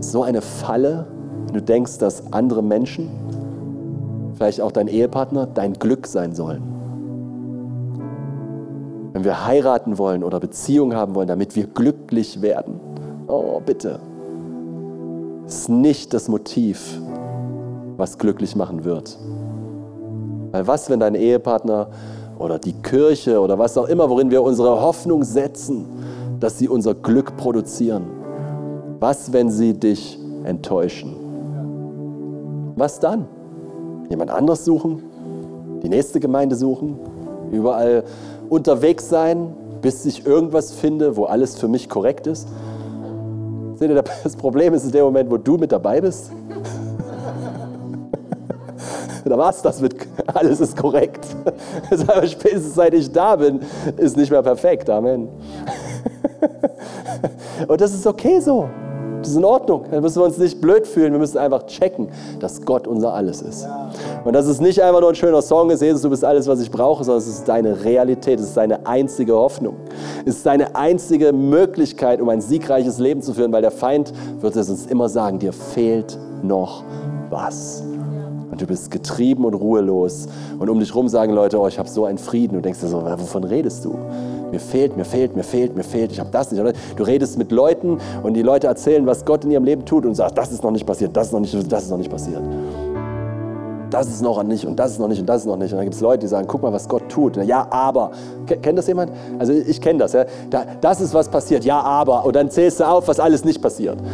so eine Falle, du denkst, dass andere Menschen, vielleicht auch dein Ehepartner, dein Glück sein sollen. Wenn wir heiraten wollen oder Beziehung haben wollen, damit wir glücklich werden, oh bitte, ist nicht das Motiv, was glücklich machen wird. Weil was, wenn dein Ehepartner oder die Kirche oder was auch immer, worin wir unsere Hoffnung setzen, dass sie unser Glück produzieren? Was, wenn sie dich enttäuschen? Was dann? Jemand anders suchen? Die nächste Gemeinde suchen? Überall unterwegs sein, bis ich irgendwas finde, wo alles für mich korrekt ist? Seht ihr, <laughs> das Problem ist in dem Moment, wo du mit dabei bist. <laughs> da war es das mit, <laughs> alles ist korrekt. Aber spätestens seit ich da bin, ist nicht mehr perfekt. Amen. Und das ist okay so. Das ist in Ordnung. Dann müssen wir uns nicht blöd fühlen. Wir müssen einfach checken, dass Gott unser Alles ist. Und dass es nicht einfach nur ein schöner Song ist, Jesus, du bist alles, was ich brauche, sondern es ist deine Realität. Es ist deine einzige Hoffnung. Es ist deine einzige Möglichkeit, um ein siegreiches Leben zu führen, weil der Feind wird es uns immer sagen, dir fehlt noch was. Und du bist getrieben und ruhelos. Und um dich herum sagen Leute, oh, ich habe so einen Frieden. Und du denkst dir so, wovon redest du? Mir fehlt, mir fehlt, mir fehlt, mir fehlt, ich habe das nicht. Du redest mit Leuten und die Leute erzählen, was Gott in ihrem Leben tut und sagst, das ist noch nicht passiert, das ist noch nicht, das ist noch nicht passiert. Das ist noch nicht und das ist noch nicht und das ist noch nicht. Und dann gibt es Leute, die sagen, guck mal, was Gott tut. Ja, aber. Kennt das jemand? Also ich kenne das. Ja? das ist was passiert. Ja, aber. Und dann zählst du auf, was alles nicht passiert. <laughs>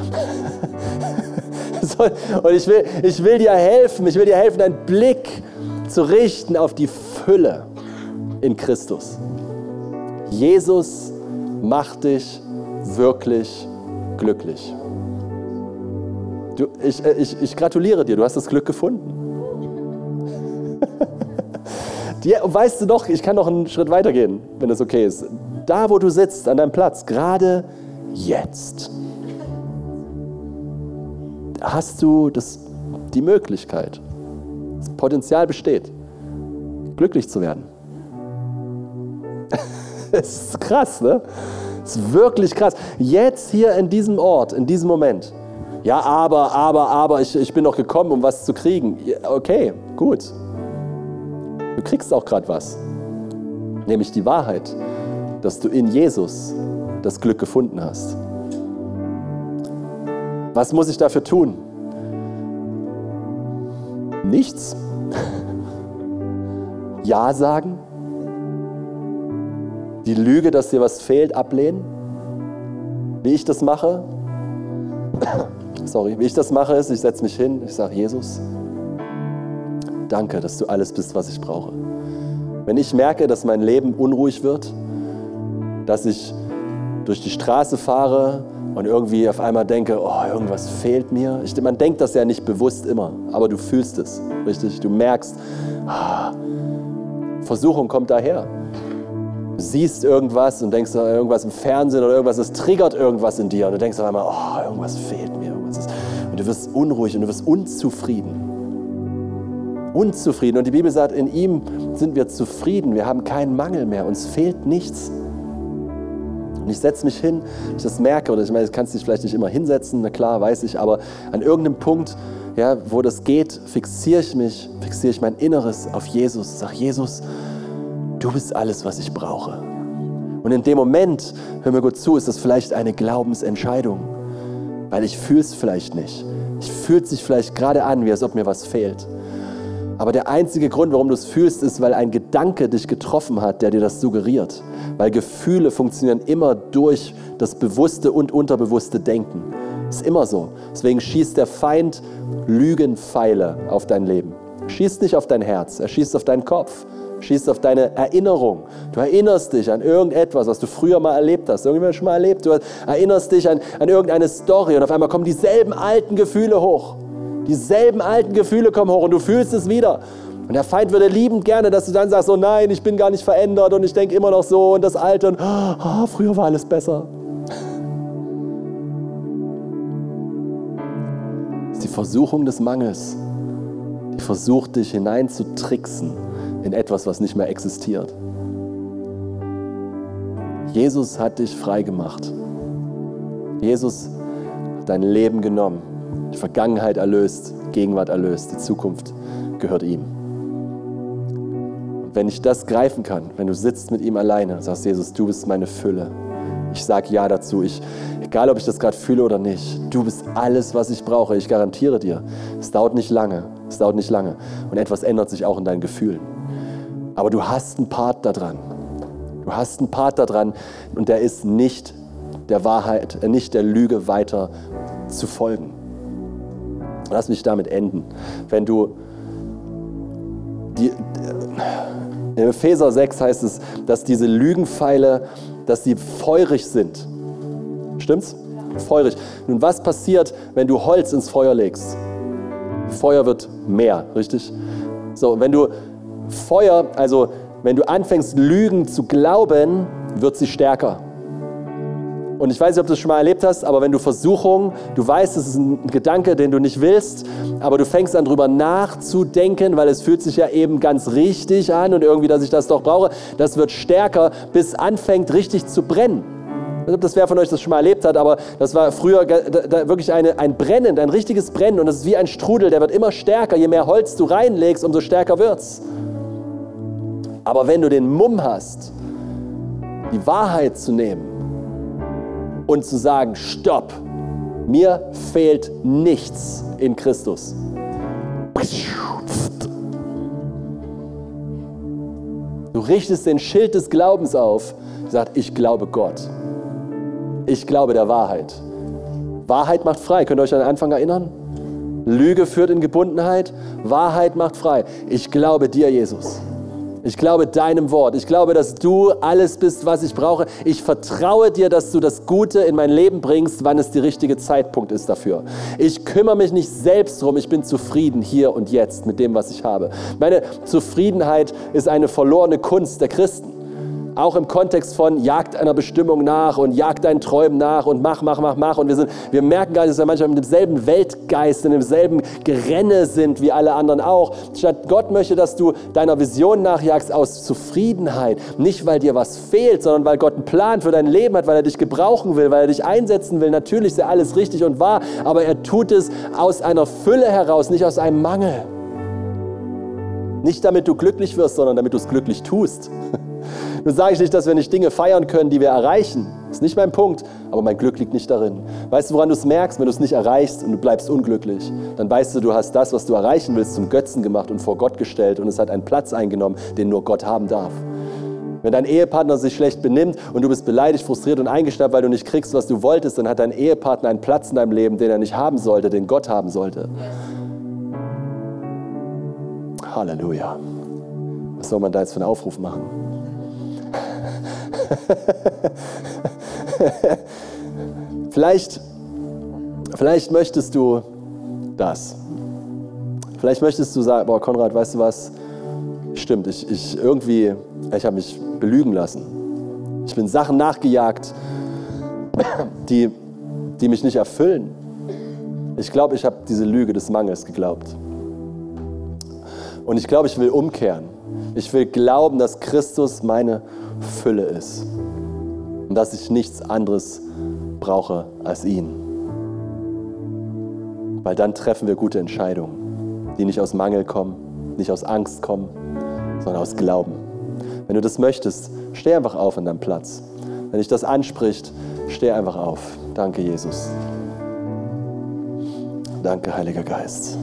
Und ich will, ich will dir helfen, ich will dir helfen, deinen Blick zu richten auf die Fülle in Christus. Jesus macht dich wirklich glücklich. Du, ich, äh, ich, ich gratuliere dir, du hast das Glück gefunden. <laughs> Die, weißt du doch, ich kann noch einen Schritt weiter gehen, wenn das okay ist. Da, wo du sitzt, an deinem Platz, gerade jetzt hast du das, die Möglichkeit, das Potenzial besteht, glücklich zu werden. <laughs> Es ist krass, ne? Es ist wirklich krass. Jetzt hier in diesem Ort, in diesem Moment. Ja, aber, aber, aber, ich, ich bin doch gekommen, um was zu kriegen. Okay, gut. Du kriegst auch gerade was. Nämlich die Wahrheit, dass du in Jesus das Glück gefunden hast. Was muss ich dafür tun? Nichts. <laughs> Ja sagen. Die Lüge, dass dir was fehlt, ablehnen. Wie ich das mache, <coughs> sorry, wie ich das mache, ist, ich setze mich hin, ich sage, Jesus, danke, dass du alles bist, was ich brauche. Wenn ich merke, dass mein Leben unruhig wird, dass ich durch die Straße fahre und irgendwie auf einmal denke, oh, irgendwas fehlt mir. Ich, man denkt das ja nicht bewusst immer, aber du fühlst es, richtig? Du merkst, ah, Versuchung kommt daher. Du siehst irgendwas und denkst irgendwas im Fernsehen oder irgendwas, es triggert irgendwas in dir und du denkst auf einmal, oh, irgendwas fehlt mir. Irgendwas ist, und du wirst unruhig und du wirst unzufrieden. Unzufrieden. Und die Bibel sagt, in ihm sind wir zufrieden. Wir haben keinen Mangel mehr. Uns fehlt nichts. Und ich setze mich hin, ich das merke, oder ich meine, du kannst dich vielleicht nicht immer hinsetzen, na klar, weiß ich, aber an irgendeinem Punkt, ja, wo das geht, fixiere ich mich, fixiere ich mein Inneres auf Jesus. Sag Jesus, du bist alles, was ich brauche. Und in dem Moment, hör mir gut zu, ist das vielleicht eine Glaubensentscheidung, weil ich fühle es vielleicht nicht. Ich fühlt sich vielleicht gerade an, wie als ob mir was fehlt. Aber der einzige Grund, warum du es fühlst, ist, weil ein Gedanke dich getroffen hat, der dir das suggeriert. Weil Gefühle funktionieren immer durch das bewusste und unterbewusste Denken. Ist immer so. Deswegen schießt der Feind Lügenpfeile auf dein Leben. Schießt nicht auf dein Herz, er schießt auf deinen Kopf schießt auf deine Erinnerung. Du erinnerst dich an irgendetwas, was du früher mal erlebt hast. Irgendjemand schon mal erlebt. Du erinnerst dich an, an irgendeine Story und auf einmal kommen dieselben alten Gefühle hoch. Dieselben alten Gefühle kommen hoch und du fühlst es wieder. Und der Feind würde liebend gerne, dass du dann sagst, oh nein, ich bin gar nicht verändert und ich denke immer noch so und das Alte und oh, früher war alles besser. Das ist die Versuchung des Mangels. Die versucht dich hineinzutricksen in etwas, was nicht mehr existiert. Jesus hat dich frei gemacht. Jesus hat dein Leben genommen die Vergangenheit erlöst, Gegenwart erlöst, die Zukunft gehört ihm. Und wenn ich das greifen kann, wenn du sitzt mit ihm alleine, sagst Jesus, du bist meine Fülle. Ich sage ja dazu. Ich, egal, ob ich das gerade fühle oder nicht, du bist alles, was ich brauche. Ich garantiere dir, es dauert nicht lange. Es dauert nicht lange. Und etwas ändert sich auch in deinen Gefühlen. Aber du hast einen Part daran. Du hast einen Part daran und der ist nicht der Wahrheit, nicht der Lüge weiter zu folgen. Lass mich damit enden. Wenn du die, In Epheser 6 heißt es, dass diese Lügenpfeile, dass sie feurig sind. Stimmt's? Feurig. Nun, was passiert, wenn du Holz ins Feuer legst? Feuer wird mehr, richtig? So, wenn du Feuer, also wenn du anfängst, Lügen zu glauben, wird sie stärker. Und ich weiß nicht, ob du das schon mal erlebt hast, aber wenn du Versuchung, du weißt, es ist ein Gedanke, den du nicht willst, aber du fängst an drüber nachzudenken, weil es fühlt sich ja eben ganz richtig an und irgendwie, dass ich das doch brauche, das wird stärker, bis anfängt richtig zu brennen. Ich weiß nicht, ob das wer von euch das schon mal erlebt hat, aber das war früher wirklich eine, ein Brennen, ein richtiges Brennen und es ist wie ein Strudel, der wird immer stärker. Je mehr Holz du reinlegst, umso stärker wird's. Aber wenn du den Mumm hast, die Wahrheit zu nehmen und zu sagen, stopp, mir fehlt nichts in Christus. Du richtest den Schild des Glaubens auf, sagt, ich glaube Gott. Ich glaube der Wahrheit. Wahrheit macht frei. Könnt ihr euch an den Anfang erinnern? Lüge führt in Gebundenheit. Wahrheit macht frei. Ich glaube dir, Jesus. Ich glaube deinem Wort. Ich glaube, dass du alles bist, was ich brauche. Ich vertraue dir, dass du das Gute in mein Leben bringst, wann es der richtige Zeitpunkt ist dafür. Ich kümmere mich nicht selbst drum. Ich bin zufrieden hier und jetzt mit dem, was ich habe. Meine Zufriedenheit ist eine verlorene Kunst der Christen. Auch im Kontext von jagt einer Bestimmung nach und jagt deinen Träumen nach und mach, mach, mach, mach. Und wir, sind, wir merken gar nicht, dass wir manchmal mit demselben Weltgeist, in demselben Gerenne sind wie alle anderen auch. Statt Gott möchte, dass du deiner Vision nachjagst aus Zufriedenheit. Nicht, weil dir was fehlt, sondern weil Gott einen Plan für dein Leben hat, weil er dich gebrauchen will, weil er dich einsetzen will. Natürlich ist ja alles richtig und wahr, aber er tut es aus einer Fülle heraus, nicht aus einem Mangel. Nicht damit du glücklich wirst, sondern damit du es glücklich tust. <laughs> Nun sage ich nicht, dass wir nicht Dinge feiern können, die wir erreichen. Das ist nicht mein Punkt, aber mein Glück liegt nicht darin. Weißt du, woran du es merkst, wenn du es nicht erreichst und du bleibst unglücklich? Dann weißt du, du hast das, was du erreichen willst, zum Götzen gemacht und vor Gott gestellt und es hat einen Platz eingenommen, den nur Gott haben darf. Wenn dein Ehepartner sich schlecht benimmt und du bist beleidigt, frustriert und eingeschnappt, weil du nicht kriegst, was du wolltest, dann hat dein Ehepartner einen Platz in deinem Leben, den er nicht haben sollte, den Gott haben sollte. Halleluja. Was soll man da jetzt für einen Aufruf machen? <laughs> vielleicht, vielleicht möchtest du das. Vielleicht möchtest du sagen, boah, Konrad, weißt du was? Stimmt, ich, ich irgendwie, ich habe mich belügen lassen. Ich bin Sachen nachgejagt, die, die mich nicht erfüllen. Ich glaube, ich habe diese Lüge des Mangels geglaubt. Und ich glaube, ich will umkehren. Ich will glauben, dass Christus meine Fülle ist und dass ich nichts anderes brauche als ihn. Weil dann treffen wir gute Entscheidungen, die nicht aus Mangel kommen, nicht aus Angst kommen, sondern aus Glauben. Wenn du das möchtest, steh einfach auf an deinem Platz. Wenn dich das anspricht, steh einfach auf. Danke, Jesus. Danke, Heiliger Geist.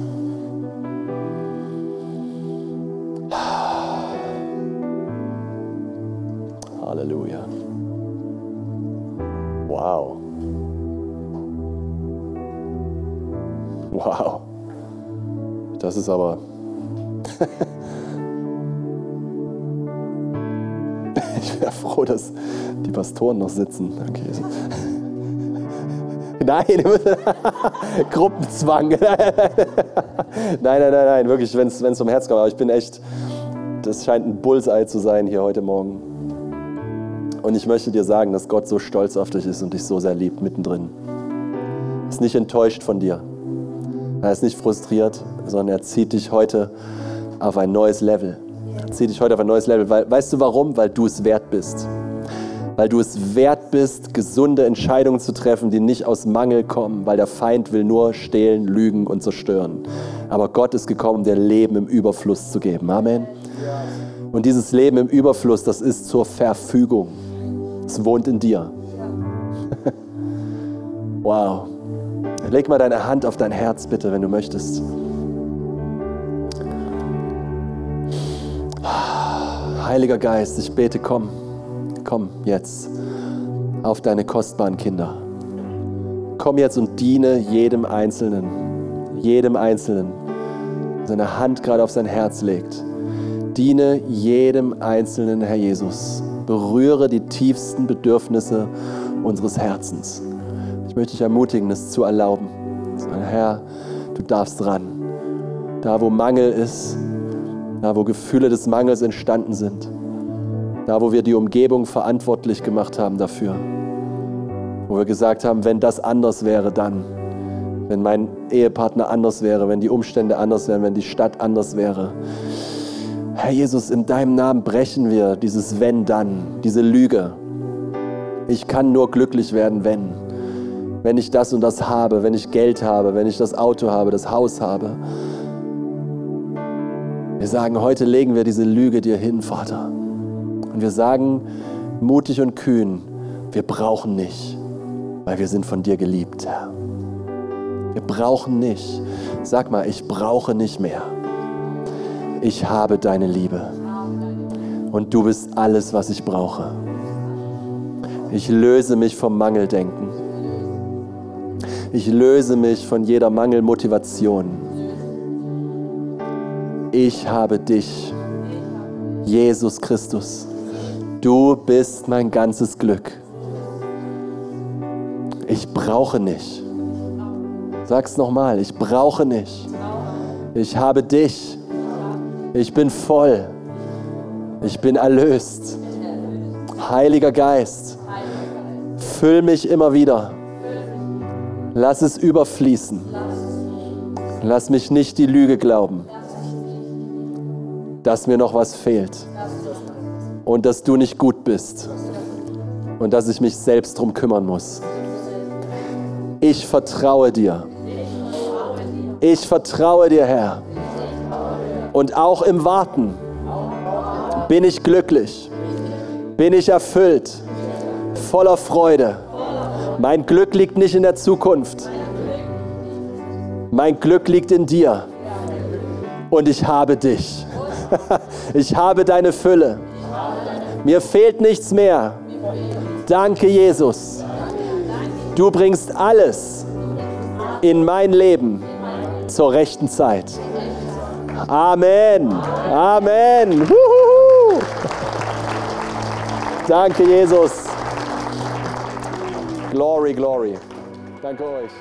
Ist aber... <laughs> ich wäre froh, dass die Pastoren noch sitzen. Okay. <laughs> Nein, <laughs> Gruppenzwang. nein, nein, nein, nein, wirklich, wenn es um Herz kommt. Aber ich bin echt, das scheint ein Bullseye zu sein hier heute Morgen. Und ich möchte dir sagen, dass Gott so stolz auf dich ist und dich so sehr liebt mittendrin. Er ist nicht enttäuscht von dir. Er ist nicht frustriert, sondern er zieht dich heute auf ein neues Level. Er zieht dich heute auf ein neues Level. Weil, weißt du warum? Weil du es wert bist. Weil du es wert bist, gesunde Entscheidungen zu treffen, die nicht aus Mangel kommen, weil der Feind will nur stehlen, lügen und zerstören. Aber Gott ist gekommen, um dir Leben im Überfluss zu geben. Amen. Und dieses Leben im Überfluss, das ist zur Verfügung. Es wohnt in dir. <laughs> wow. Leg mal deine Hand auf dein Herz, bitte, wenn du möchtest. Heiliger Geist, ich bete, komm, komm jetzt auf deine kostbaren Kinder. Komm jetzt und diene jedem Einzelnen, jedem Einzelnen, seine Hand gerade auf sein Herz legt Diene jedem Einzelnen, Herr Jesus. Berühre die tiefsten Bedürfnisse unseres Herzens. Ich möchte dich ermutigen, das zu erlauben. Herr, du darfst ran. Da, wo Mangel ist, da, wo Gefühle des Mangels entstanden sind, da, wo wir die Umgebung verantwortlich gemacht haben dafür, wo wir gesagt haben, wenn das anders wäre, dann, wenn mein Ehepartner anders wäre, wenn die Umstände anders wären, wenn die Stadt anders wäre. Herr Jesus, in deinem Namen brechen wir dieses Wenn dann, diese Lüge. Ich kann nur glücklich werden, wenn. Wenn ich das und das habe, wenn ich Geld habe, wenn ich das Auto habe, das Haus habe. Wir sagen, heute legen wir diese Lüge dir hin, Vater. Und wir sagen mutig und kühn, wir brauchen nicht, weil wir sind von dir geliebt, Herr. Wir brauchen nicht. Sag mal, ich brauche nicht mehr. Ich habe deine Liebe. Und du bist alles, was ich brauche. Ich löse mich vom Mangeldenken. Ich löse mich von jeder Mangelmotivation. Ich habe dich, Jesus Christus. Du bist mein ganzes Glück. Ich brauche nicht. Sag's nochmal, ich brauche nicht. Ich habe dich. Ich bin voll. Ich bin erlöst. Heiliger Geist, füll mich immer wieder. Lass es überfließen. Lass mich nicht die Lüge glauben, dass mir noch was fehlt und dass du nicht gut bist und dass ich mich selbst drum kümmern muss. Ich vertraue dir. Ich vertraue dir, Herr. Und auch im Warten bin ich glücklich, bin ich erfüllt, voller Freude. Mein Glück liegt nicht in der Zukunft. Mein Glück liegt in dir. Und ich habe dich. <laughs> Ich habe deine Fülle. Mir fehlt nichts mehr. Danke, Jesus. Du bringst alles in mein Leben zur rechten Zeit. Amen. Amen. Danke, Jesus. Glory, glory. Danke euch.